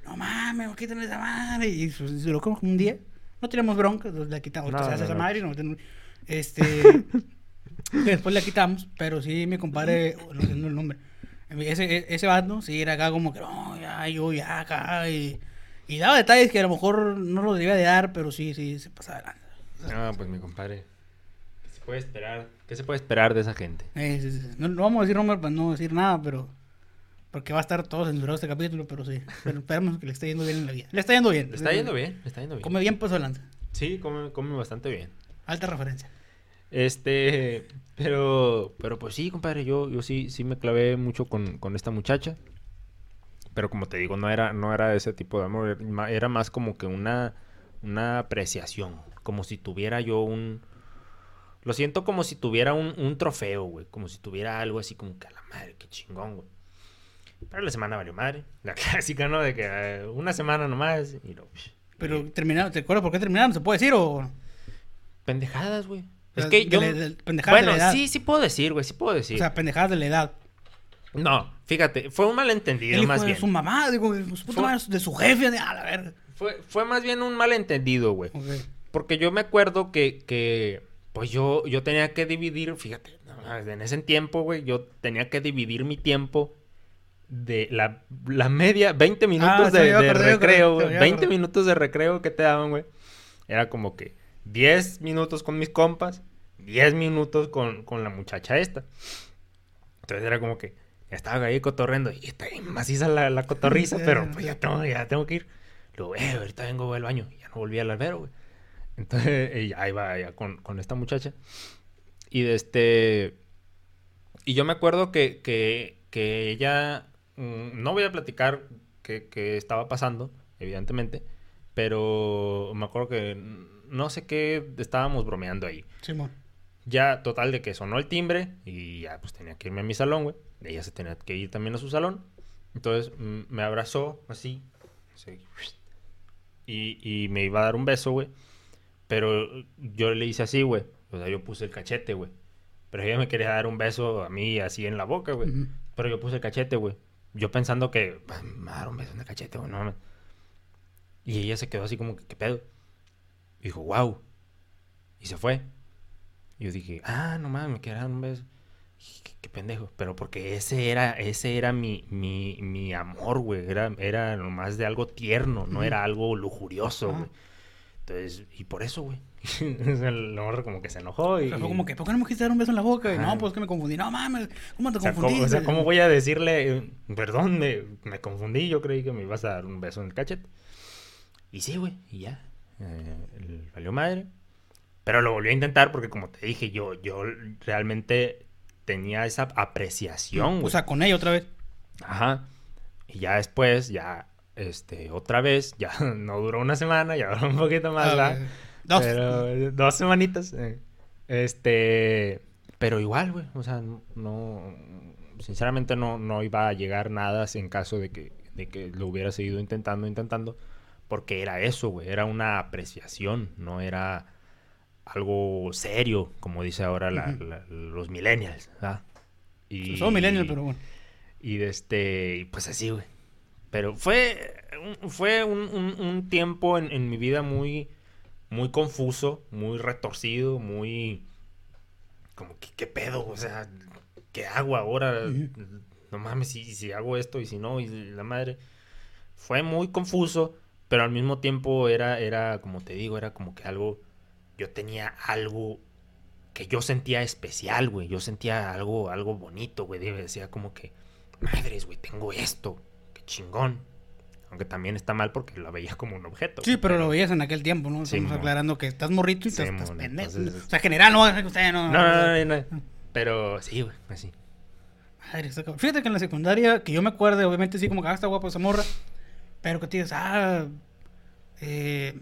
No mames, ¿por qué tenés esa madre? Y pues, se lo como un día. No tenemos bronca, la quitamos. No, se hace no, esa no. madre y no tenemos- Este... después la quitamos, pero sí mi compadre, no sé el nombre. Ese, ese vato, sí, era acá como que, no, ya, yo, ya, acá. Y, y daba detalles que a lo mejor no los debía de dar, pero sí, sí, se pasaba adelante. No, pues mi compadre. ¿Qué se puede esperar? ¿Qué se puede esperar de esa gente? Eh. No, no vamos a decir nombre para no decir nada, pero. Porque va a estar todo censurado este capítulo, pero sí. Pero esperamos que le esté yendo bien en la vida. Le está yendo bien. Le está yendo bien, le está yendo bien. Come bien, pues adelante. Sí, come, come bastante bien. Alta referencia. Este, pero, pero pues sí, compadre, yo, yo sí, sí me clavé mucho con, con esta muchacha. Pero como te digo, no era, no era ese tipo de amor, era más como que una, una apreciación. Como si tuviera yo un... Lo siento como si tuviera un, un trofeo, güey. Como si tuviera algo así como que a la madre, qué chingón, güey. Pero la semana valió madre. La clásica, ¿no? De que eh, una semana nomás y lo... Pero terminaron, ¿te acuerdas por qué terminaron? ¿Se puede decir o.? Pendejadas, güey. Es que de yo... de- pendejadas de la edad. sí, sí puedo decir, güey, sí puedo decir. O sea, pendejadas de la edad. No, fíjate, fue un malentendido hijo más de bien. su mamá, digo, de su puta Fue- madre, de su jefe, de, a la verga. Fue, fue más bien un malentendido, güey. Porque yo me acuerdo que, que pues yo, yo tenía que dividir, fíjate, en ese tiempo, güey, yo tenía que dividir mi tiempo de la, la media, 20 minutos Ah, de, recreo, güey. acordé. 20 minutos de recreo que te daban, güey. Era como que 10 minutos con mis compas, 10 minutos con, con la muchacha esta. Entonces era como que estaba ahí cotorreando y está bien maciza la, la cotorriza, pero pues ya tengo, ya tengo que ir. Luego, eh, ahorita vengo voy al baño. Y ya no volví al albero, güey. Entonces, y ahí va con, con esta muchacha. Y de este. Y yo me acuerdo que, que, que ella. mm, no voy a platicar qué qué estaba pasando, evidentemente. Pero me acuerdo que no sé qué estábamos bromeando ahí. Simón. Ya, total, de que sonó el timbre y ya, pues tenía que irme a mi salón, güey. Ella se tenía que ir también a su salón. Entonces me abrazó así. así, y, y me iba a dar un beso, güey. Pero yo le hice así, güey. O sea, yo puse el cachete, güey. Pero ella me quería dar un beso a mí así en la boca, güey. Pero yo puse el cachete, güey. Yo pensando que "Ah, me va a dar un beso en el cachete, güey, no mames. Y ella se quedó así como que, ¿qué pedo? Y dijo, wow. Y se fue. Y yo dije, ah, no mames, me quiere dar un beso. Qué, qué pendejo. Pero porque ese era, ese era mi, mi, mi amor, güey. Era, era nomás de algo tierno, no era algo lujurioso, güey. Entonces, y por eso, güey. el morro como que se enojó y... Fue como que, ¿por qué no me quisiste dar un beso en la boca? Y, no, pues que me confundí. No mames, ¿cómo te O sea, ¿cómo, confundiste? o sea, ¿cómo voy a decirle, eh, perdón, me, me confundí, yo creí que me ibas a dar un beso en el cachete? Y sí, güey, y ya. Eh, valió madre. Pero lo volvió a intentar porque, como te dije, yo, yo realmente tenía esa apreciación, güey. O sea, con ella otra vez. Ajá. Y ya después, ya, este, otra vez, ya no duró una semana, ya duró un poquito más, Ah. Dos. Pero, dos semanitas. eh. Este, pero igual, güey, o sea, no- sinceramente no, no iba a llegar nada en caso de que, de que lo hubiera seguido intentando, intentando, porque era eso, güey, era una apreciación, no era algo serio, como dice ahora la- Ujú. la- los millennials, ¿verdad? Y, Somos millennials, pero bueno. y de este, y pues así, güey. Pero fue, un- fue un, un- un tiempo en, en mi vida muy, muy confuso, muy retorcido, muy... Como que, ¿qué pedo? O sea, ¿qué hago ahora? No mames, si, si hago esto y si no, y la madre. Fue muy confuso, pero al mismo tiempo era, era, como te digo, era como que algo... Yo tenía algo que yo sentía especial, güey. Yo sentía algo, algo bonito, güey. Decía como que, madres, güey, tengo esto. Chingón. Aunque también está mal porque lo veía como un objeto. Sí, pero lo veías en aquel tiempo, ¿no? Estamos aclarando que estás morrito y Sí, estás, pendejo. entonces- O sea, general, no, usted no. No, no, no, no. Pero sí, güey, así. Madre, está cabrón. Fíjate que en la secundaria, que yo me acuerdo, obviamente sí, como que ah, está guapo esa morra. Pero que te digas, ah, eh,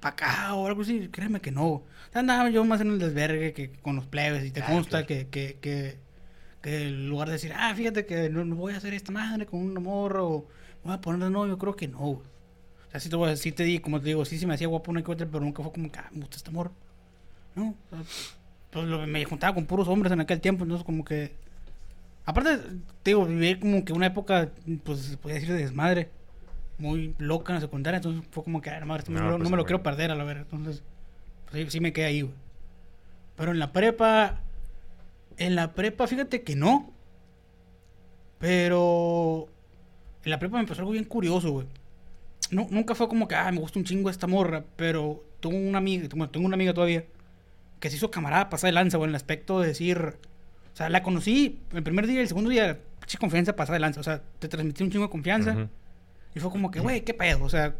para acá o algo así, créeme que no. O sea, andaba yo más en el desvergue que con los plebes y te Claro, consta claro. que, que, que, que en lugar de decir, ah, fíjate que no, no voy a hacer esta madre con un morro o voy a poner de novio, creo que no. güey. O sea, sí te, voy sí te di, como te digo, sí, sí me hacía guapo una que otra, pero nunca fue como que, ah, me gusta este morro. No, o sea, pues lo- me juntaba con puros hombres en aquel tiempo, entonces como que... Aparte, te digo, viví como que una época, pues se podía decir de desmadre, muy loca en la secundaria, entonces fue como que, ah, madre, esto No, me lo- pues, no me lo quiero perder a la verga, entonces, pues, sí, sí me quedé ahí, güey. Pero en la prepa, en la prepa, fíjate que no, pero en la prepa me pasó algo bien curioso, güey. No, nunca fue como que, ah, me gusta un chingo esta morra, pero tengo una amiga, bueno, tengo una amiga todavía, que se hizo camarada pasada de lanza, güey, en el aspecto de decir, o sea, la conocí el primer día y el segundo día, pinche confianza pasada de lanza, o sea, te transmití un chingo de confianza. Ujú. Y fue como que, güey, ¿qué pedo? O sea,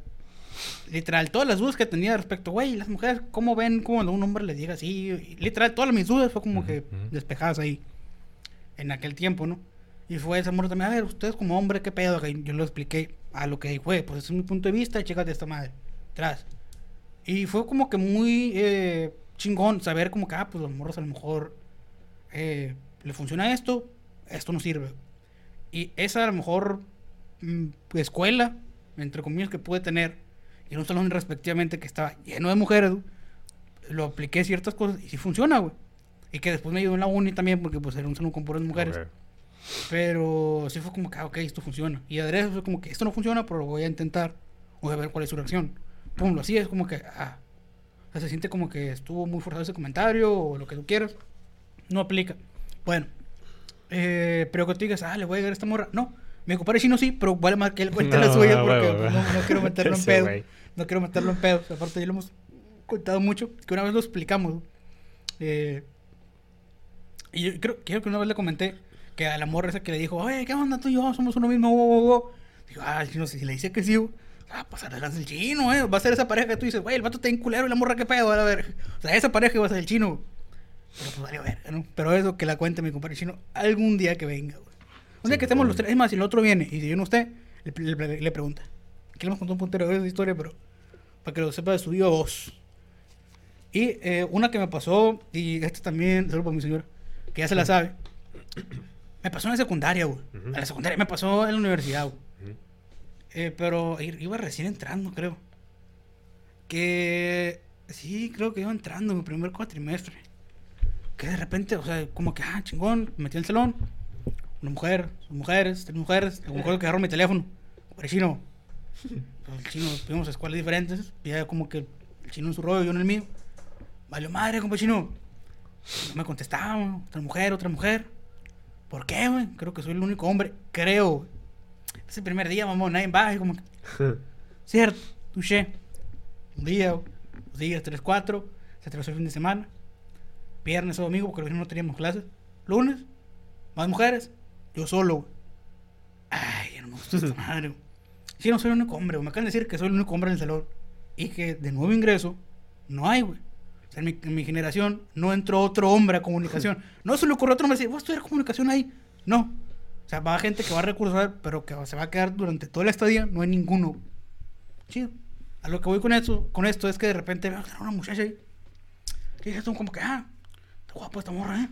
literal, todas las dudas que tenía respecto, güey, las mujeres, ¿cómo ven cuando un hombre les diga así? Literal, todas mis dudas fue como Ujú, que ujú. despejadas ahí, en aquel tiempo, ¿no? Y fue esa morra también, a ver, ustedes como hombre, ¿qué pedo? Yo lo expliqué a lo que fue, pues ese es mi punto de vista, chécate esta madre, atrás. Y fue como que muy eh, chingón saber como que, ah, pues los morros a lo mejor eh, le funciona esto, esto no sirve. Y esa a lo mejor mm, escuela, entre comillas, que pude tener, en un salón respectivamente que estaba lleno de mujeres, güey, lo apliqué ciertas cosas y sí funciona, güey. Y que después me ayudó en la uni también, porque pues era un salón con puras mujeres. Ok. Pero sí fue como que, ah, ok, esto funciona. Y adrede fue como que esto no funciona, pero lo voy a intentar. Voy a ver cuál es su reacción. Pum, lo así es como que, ah. o sea, se siente como que estuvo muy forzado ese comentario o lo que tú quieras. No aplica. Bueno, eh, pero que tú digas, ah, le voy a llegar a esta morra. No, mi compadre chino sí, pero vale más que él cuente la No, suya no, porque no, no quiero meterlo en pedo. güey. No quiero meterlo en pedo. Aparte, ya lo hemos contado mucho. Que una vez lo explicamos. Eh, y yo creo, creo que una vez le comenté que a la morra esa que le dijo, oye, ¿qué onda tú y yo? Somos uno mismo, wow, wow, wow". Digo, ah, el chino, si le dice que sí, güey, ah, pues adelante el chino, eh. Va a ser esa pareja que tú dices, güey, el vato está en culero y la morra, ¿qué pedo? A ver, o sea, esa pareja va a ser el chino. Pero pues vale verga, ¿no? Pero eso que la cuente mi compadre chino algún día que venga, güey. Un día Sí, que estemos los tres, es más, si el otro viene y si viene usted, le, le- le pregunta. Aquí le hemos contado un puntero de esa historia, pero para que lo sepa de su viva voz. Y eh, una que me pasó, y esta también, solo para mi señora, que ya se la sabe. Me pasó en la secundaria, güey. Ujú. En la secundaria, me pasó en la universidad, güey. Ujú. Eh, pero iba recién entrando, creo. Que sí, creo que iba entrando en mi primer cuatrimestre. Que de repente, o sea, como que, ah, chingón, me metí en el salón. Una mujer, mujeres, tres mujeres. Me acuerdo que agarró mi teléfono. Para el chino. Fuimos a escuelas diferentes. Ya como que el chino en su rollo, yo en el mío. Vale madre, compa chino. No me contestaban. Otra mujer, otra mujer. ¿Por qué, güey? Creo que soy el único hombre. Creo, güey. Es el primer día, mamón. Nadie va. y como que, Cierto, touché. Un día, Los días 3, 4. Se atravesó el fin de semana. Viernes o domingo, porque viernes no teníamos clases. Lunes, más mujeres. Yo solo, güey. Ay, ya no me esta madre, güey. Sí, no soy el único hombre, güey. Me acaban de decir que soy el único hombre en el salón. Y que de nuevo ingreso, no hay, güey. O sea, en mi, en mi generación no entró otro hombre a comunicación. No se le ocurrió a otro hombre decir, voy a estudiar comunicación ahí. No. O sea, va gente que va a recursar, pero que se va a quedar durante toda la estadía. No hay ninguno. Chido. A lo que voy con esto, con esto es que de repente veo era una muchacha ahí. Que dije, esto como que, ah, está guapo esta morra, ¿eh?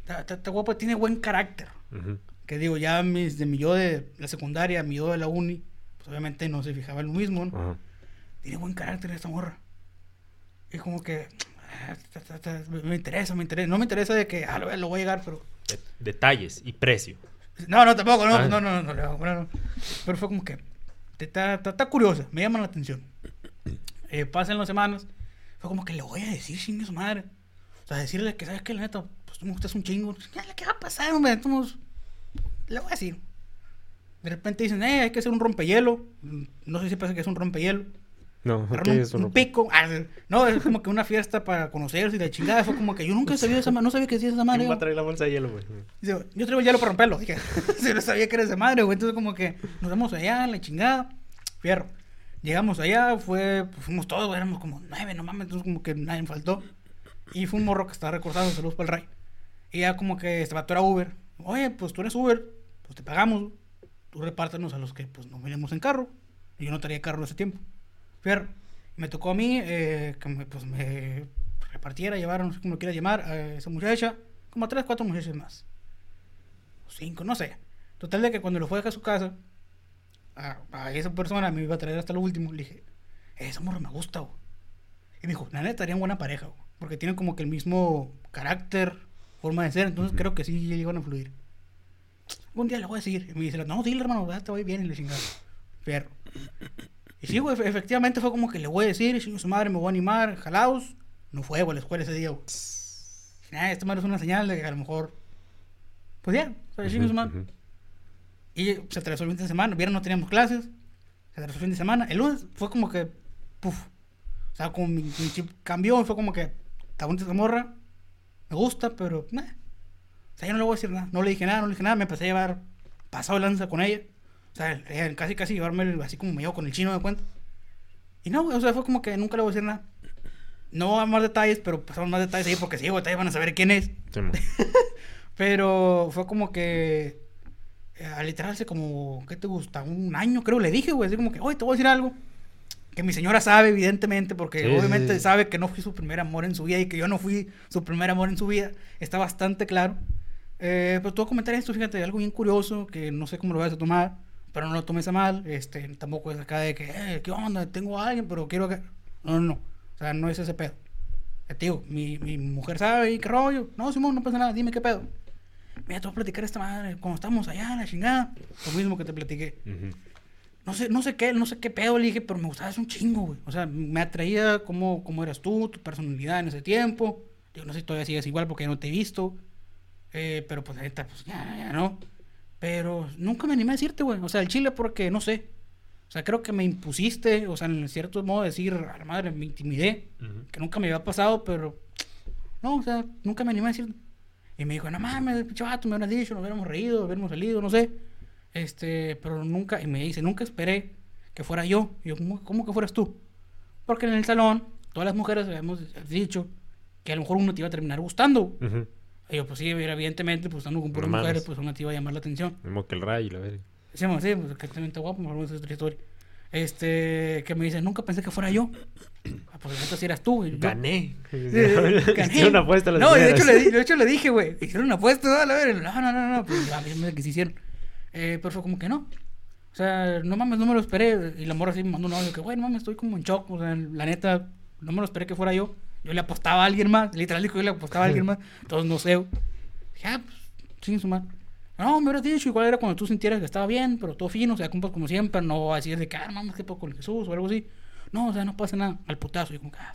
Está, está- está guapa, tiene buen carácter. Ujú. Que digo, ya mis, de mi yo de la secundaria, mi yo de la uni, pues obviamente no se fijaba en lo mismo, ¿no? Ajá. Tiene buen carácter esta morra. Y como que, ah, ta, ta, ta, me- me interesa, me interesa. No me interesa de que, ah, lo, lo voy a llegar, pero... De- detalles y precio. No, no, tampoco, no, Ah. no, no, no, no, no, no. Pero fue como que, está, curiosa, me llama la atención. Eh, pasan las semanas, fue como que le voy a decir, chingue su madre. O sea, decirle que, ¿sabes qué? La neta, pues tú me gustas un chingo. ¿Qué va a pasar, hombre? Estamos- Le voy a decir. De repente dicen, eh, hay que hacer un rompehielo. No sé si pasa que es un rompehielo. No, Agarran ¿qué un, es un un pico. Ah, no, es como que una fiesta para conocerse y la chingada. Fue como que yo nunca sabía esa madre, no sabía que decía esa madre. ¿Quién va a güey. traer la bolsa de hielo, güey? Dice, yo traigo el hielo para romperlo. Dije, si no sabía que era esa madre, güey. Entonces, como que nos vamos allá, la chingada. Fierro. Llegamos allá, fue, pues, fuimos todos, güey, éramos como nueve, no mames. Entonces, como que nadie me faltó. Y fue un morro que estaba recortado, saludos para el Ray. Y ya, como que este vato era Uber. Oye, pues tú eres Uber, pues te pagamos. Tú repártanos a los que, pues, no venimos en carro. Y yo no traía carro en ese tiempo. Fierro. Me tocó a mí eh, que me, pues, me repartiera, llevara, no sé cómo lo quieras llamar, a esa muchacha, como a tres, cuatro muchachas más o cinco, no sé. Total de que cuando lo fue a dejar a su casa, a, a esa persona me iba a traer hasta lo último, le dije, esa morra me gusta, güey. Y me dijo, la neta, estarían buena pareja, güey. Porque tienen como que el mismo carácter, forma de ser, entonces creo que sí llegan a fluir. Un día le voy a decir, y me dice, no, dile hermano, ya te voy bien y le chingada. Fierro. Y sí, güey, efe- efectivamente fue como que le voy a decir, y su madre me voy a animar, jalaos. No fue, güey, a la escuela ese día, güey. Nah, esta madre es una señal de que a lo mejor, pues ya, o sea, chingue su madre. Ujú. Y se atravesó el fin de semana. Viernes no teníamos clases. Se atravesó el fin de semana. El lunes fue como que. Puf. O sea, como mi, mi chip cambió. Fue como que. Está bonita esa morra. Me gusta, pero. Nah. O sea, yo no le voy a decir nada. No le dije nada, no le dije nada. Me empecé a llevar. Pasado de lanza con ella. O sea, eh, casi, casi llevarme el- así como me llevo con el chino de cuenta. Y no, güey, o sea, fue como que nunca le voy a decir nada. No voy a dar más detalles, pero pasaron más detalles ahí porque sí, güey, detalles van a saber quién es. Sí. Pero fue como que. eh, a literal hace como. ¿Qué te gusta? Un año, creo, le dije, güey. Así como que, oye, te voy a decir algo. Que mi señora sabe, evidentemente, porque sí, obviamente sí. sabe que no fui su primer amor en su vida y que yo no fui su primer amor en su vida. Está bastante claro. Eh, pero te voy a comentar esto, fíjate, algo bien curioso que no sé cómo lo vas a tomar, pero no lo tomes a mal. Este, tampoco es acá de que, eh, ¿qué onda? Tengo a alguien, pero quiero que. No, no, no. O sea, no es ese pedo. Te digo, mi, mi mujer sabe y qué rollo. No, Simón, no pasa nada, dime qué pedo. Mira, te voy a platicar esta madre. Cuando estamos allá, la chingada. Lo mismo que te platiqué. Ujú. No sé, no sé qué, no sé qué pedo le dije, pero me gustabas un chingo, güey. O sea, me atraía cómo, cómo eras tú, tu personalidad en ese tiempo. Yo no sé si todavía sigues igual porque ya no te he visto. Eh, pero pues neta, pues ya, ya no. Pero nunca me animé a decirte, güey. O sea, el chile porque, no sé. O sea, creo que me impusiste, o sea, en cierto modo decir, a la madre, me intimidé. Que nunca me había pasado, pero... No, o sea, nunca me animé a decir... Y me dijo, no mames, pinche vato, me hubieras dicho, nos hubiéramos reído, hubiéramos salido, no sé. Este, pero nunca, y me dice, nunca esperé que fuera yo. Y yo, ¿cómo, cómo que fueras tú? Porque en el salón, todas las mujeres habíamos dicho que a lo mejor uno te iba a terminar gustando. Y yo, pues sí, evidentemente, pues estando con puras No mames. mujeres, pues una te iba a llamar la atención. Mismo que el rayo, la verga. Decíamos, sí, pues que también está guapo, mejor esa es otra historia. Este, que me dice, nunca pensé que fuera yo. Ah, pues la sí eras tú. Y yo, Gané. Sí, sí, gané. Hicieron una apuesta a las No, y de hecho, le, di- de hecho le dije, güey. Hicieron una apuesta, ¿no? A ver, no, no, no, no. Pues a mí me que se hicieron. Eh, pero fue como que no. O sea, no mames, no me lo esperé. Y la morra así me mandó un audio que, güey, no mames, estoy como en shock. O sea, la neta, no me lo esperé que fuera yo. Yo le apostaba a alguien más. Literal, dijo, yo le apostaba a alguien más. Entonces, no sé. Dije, ah, pues, sin su madre. No, me hubieras dicho, igual era cuando tú sintieras que estaba bien, pero todo fino, o sea, compas como siempre, no así de que, ah, mames, qué poco con Jesús o algo así. No, o sea, no pasa nada, al putazo. Y como que, ah.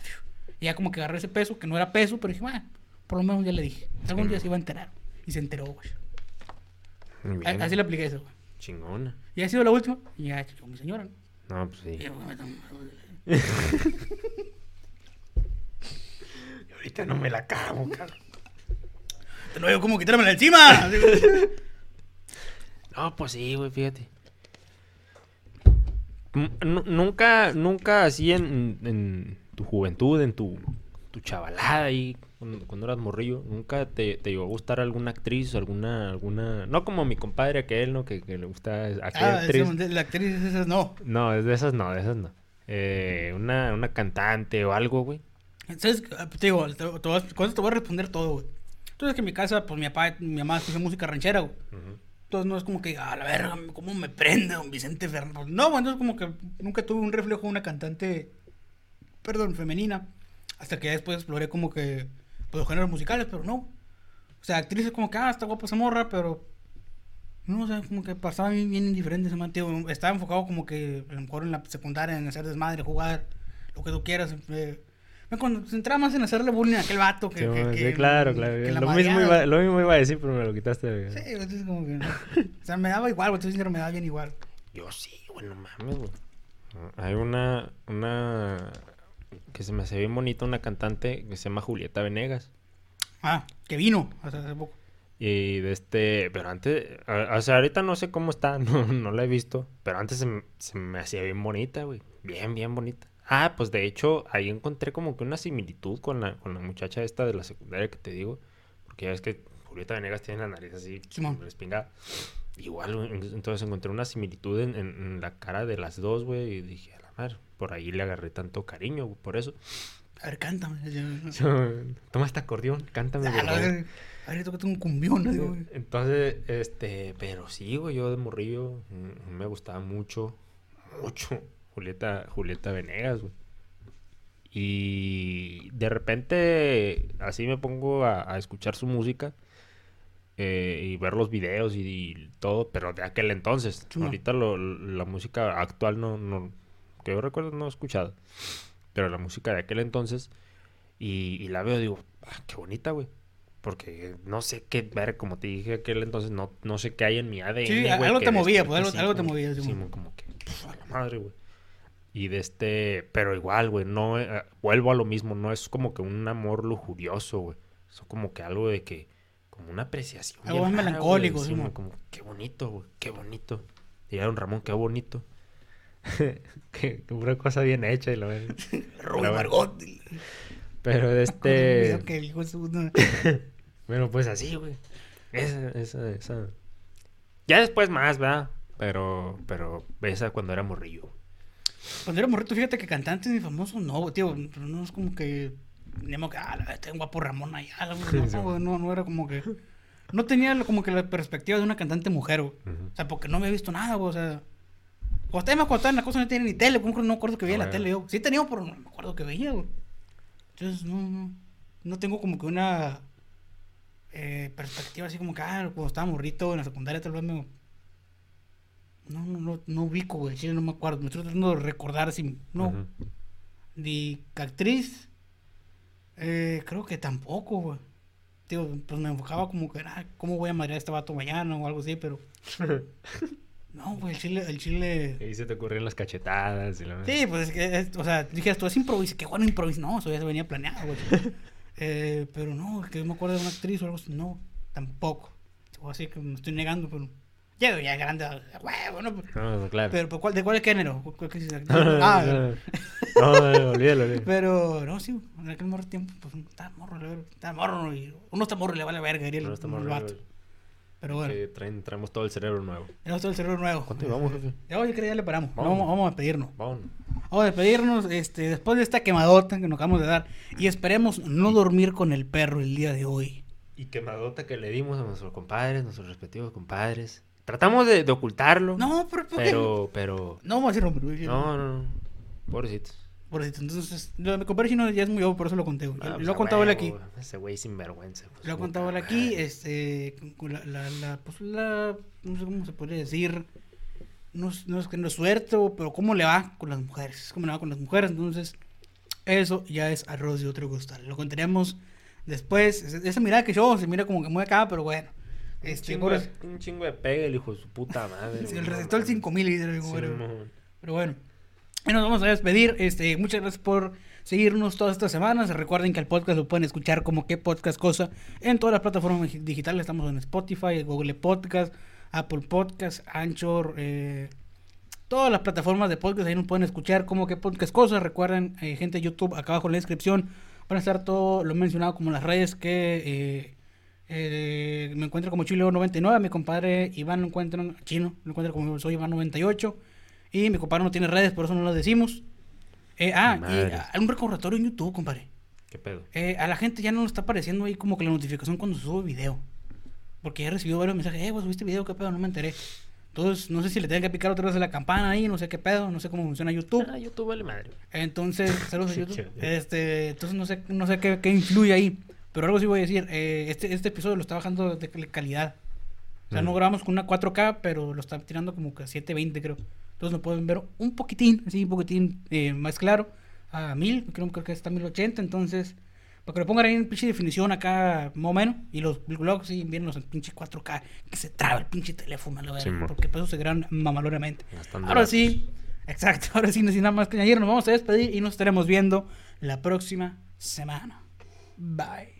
Y ya como que agarré ese peso, que no era peso, pero dije, bueno, por lo menos ya le dije. Algún día se iba a enterar. Y se enteró, güey. Bien. Así le apliqué eso, güey. Chingona. Y ha sido la última. Y ya, yo, mi señora, ¿no? No, pues sí. Y yo, "Bueno, Ahorita no me la acabo, cabrón. No veo cómo quitármela encima. No, pues sí, güey, fíjate. Nunca, nunca así en, en tu juventud, en tu, tu chavalada ahí, cuando, cuando eras morrillo, nunca te, te llegó a gustar alguna actriz, alguna, alguna, no como mi compadre aquel, ¿no? Que, que le gusta aquella Ah, actriz. ese- la actriz esas no. No, es de esas no, de esas no. Eh, una, una cantante o algo, güey. ¿Sabes? Te digo, te, te voy te voy a responder todo, güey. Sabes que en mi casa, pues mi papá, mi mamá escucha música ranchera, güey. Entonces no es como que, a la verga, ¿cómo me prende don Vicente Fernández? No, bueno, es como que nunca tuve un reflejo de una cantante, perdón, femenina. Hasta que ya después exploré como que, pues los géneros musicales, pero no. O sea, actrices como que, ah, está guapa esa morra, pero... No, o sea, como que pasaba bien, bien indiferente ese. Estaba enfocado como que, a lo mejor en la secundaria, en hacer desmadre, jugar, lo que tú quieras. eh. Cuando se entraba más en hacerle bullying a aquel vato que... Sí, que- sí, que- claro, claro. que Lo mismo, iba, lo mismo iba a decir, pero me lo quitaste. güey. Sí, entonces como que... no. O sea, me daba igual, güey, estoy sincero, me daba bien igual. Yo sí, güey, no mames, güey. Hay una, una que se me hace bien bonita, una cantante que se llama Julieta Venegas. Ah, que vino hasta hace poco. Y de este, pero antes, a- o sea, ahorita no sé cómo está, no, no la he visto, pero antes se, me- se me hacía bien bonita, güey. Bien, bien bonita. Ah, pues de hecho, ahí encontré como que una similitud con la, con la muchacha esta de la secundaria que te digo. Porque ya ves que Julieta Venegas tiene la nariz así, Simón. respingada. Igual, entonces encontré una similitud en, en- en la cara de las dos, güey. Y dije, a la madre, por ahí le agarré tanto cariño, güey, por eso. A ver, cántame. Toma este acordeón, cántame. A por favor. ver, a ver, tócate un cumbión. güey. Entonces, este, pero sí, güey, yo de morrillo mm, me gustaba mucho, mucho Julieta, Julieta Venegas, güey. Y de repente, así me pongo a, a escuchar su música eh, y ver los videos y, y todo, pero de aquel entonces. Sí. Ahorita lo- la música actual no, no, que yo recuerdo no he escuchado, pero la música de aquel entonces y, y la veo digo, ah, qué bonita, güey. Porque no sé qué ver, como te dije aquel entonces, no, no sé qué hay en mi ADN. Sí, güey, algo te movía, pues, algo- algo te movía, sí, Simón. mon, como que, a la madre, güey. Y de este, pero igual, güey, no, eh, vuelvo a lo mismo, no es como que un amor lujurioso, güey. Es como que algo de que, como una apreciación. Algo más melancólico, güey, sí, como, qué bonito, güey, qué bonito. Diría don Ramón, qué bonito. que, una cosa bien hecha y lo ven. Margot. Pero de este. Que de su- no. Bueno, pues así, güey. Esa, esa, esa. Ya después más, ¿verdad? Pero, pero esa cuando era morrillo. Cuando era morrito, fíjate que cantantes ni famosos, no, tío. No es como que. Digamos que, ah, este guapo Ramón güey, Sí. No, no, no era como que. No tenía como que la perspectiva de una cantante mujer, güey. O sea, porque no me he visto nada, güey. O sea, cuando estaba más cuando estaba en la cosa no tenía ni tele, no me acuerdo que veía la tele yo. Sí tenía, pero no me acuerdo que veía, güey. Entonces, no, no, no tengo como que una eh, perspectiva así como que, ah, cuando estaba morrito en la secundaria tal vez me... No, no, no, no ubico, güey, sí, no me acuerdo. Me estoy tratando de recordar si... No, ni actriz, eh, creo que tampoco, güey. Tío, pues me enfocaba como que, ah, ¿cómo voy a madrear a este vato mañana o algo así? Pero... No, güey, el chile, el chile... Y ahí se te ocurrían las cachetadas y la Sí, pues es que, es- o sea, dije, esto es improviso, qué bueno improviso, no, eso ya se venía planeado, güey. eh, pero no, que yo me acuerdo de una actriz o algo así, no, tampoco. O así que me estoy negando, pero ya, ya grande, pues, No, no, claro. pero, pero ¿cuál, ¿de cuál género? ¿Cuál- cuál que dices? no, no, ah, no, no, no, olvídalo, olvídalo. pero no, sí, en aquel morro tiempo, pues está morro, está morro, y uno está morro, le vale verga, diría el, No, estamos el vato. Pero bueno, Que traen, traemos todo el cerebro nuevo. tenemos todo el cerebro nuevo. ¿Cuánto llevamos, jefe? Ya, oye, creo que ya le paramos. Vamos, vamos a despedirnos. Vámonos. Vamos a despedirnos este, después de esta quemadota que nos acabamos de dar. Y esperemos no dormir con el perro el día de hoy. Y quemadota que le dimos a nuestros compadres, nuestros respectivos compadres. Tratamos de, de ocultarlo. No, pero. ¿por qué? Pero, pero. No vamos a decir nombre. No, no, no. Pobrecitos. Por eso, entonces, lo de mi compadre chino ya es muy obvio, por eso lo conté. güey. Ah, lo pues he a contado él aquí. Ese güey sinvergüenza. pues, Lo he contado él aquí. Este. La, la, la, pues la. No sé cómo se podría decir. No, es- no es que no es suerte, pero cómo le va con las mujeres. Cómo le va con las mujeres. Entonces, eso ya es arroz de otro costal. Lo contaremos después. Esa mirada que yo se mira como que muy acá, pero bueno. Un Este, chingo, un chingo de pega el hijo de su puta madre. Sí, el. 5000 dice el güey, Simón. Pero bueno. Y nos vamos a despedir. Este, muchas gracias por seguirnos todas estas semanas. Recuerden que el podcast lo pueden escuchar como qué podcast cosa en todas las plataformas digitales. Estamos en Spotify, Google Podcast, Apple Podcast, Anchor, eh, todas las plataformas de podcast. Ahí nos pueden escuchar como qué podcast cosa. Recuerden, eh, gente de YouTube, acá abajo en la descripción van a estar todo lo mencionado como las redes que eh, eh, me encuentro como Chile99. Mi compadre Iván lo encuentra chino, lo encuentra como soy Iván98. Y mi compadre no tiene redes, por eso no lo decimos. Eh, ah, y ah, un recordatorio en YouTube, compadre. ¿Qué pedo? Eh, a la gente ya no le está apareciendo ahí como que la notificación cuando se sube video. Porque he recibido varios mensajes, eh, vos subiste video, qué pedo, no me enteré. Entonces, no sé si le tengo que picar otra vez a la campana ahí, no sé qué pedo, no sé cómo funciona YouTube. Ah, YouTube vale madre. Entonces, saludos a YouTube. Este, entonces no sé, no sé qué, qué influye ahí. Pero algo sí voy a decir, eh, este, este episodio lo está bajando de cal- calidad. O sea, Mm. no grabamos con una 4K, pero lo está tirando como que a 720, creo. Entonces lo pueden ver un poquitín, así, un poquitín eh, más claro. A 1000, creo, creo que está a 1080, entonces... Para que lo pongan ahí en pinche definición acá, más o menos. Y los vlogs sí vienen los en pinche 4K. Que se traba el pinche teléfono, la verdad. Simón. porque por eso se graban mamaloramente. Ahora sí, exacto. Ahora sí, no sin nada más que añadir. Nos vamos a despedir y nos estaremos viendo la próxima semana. Bye.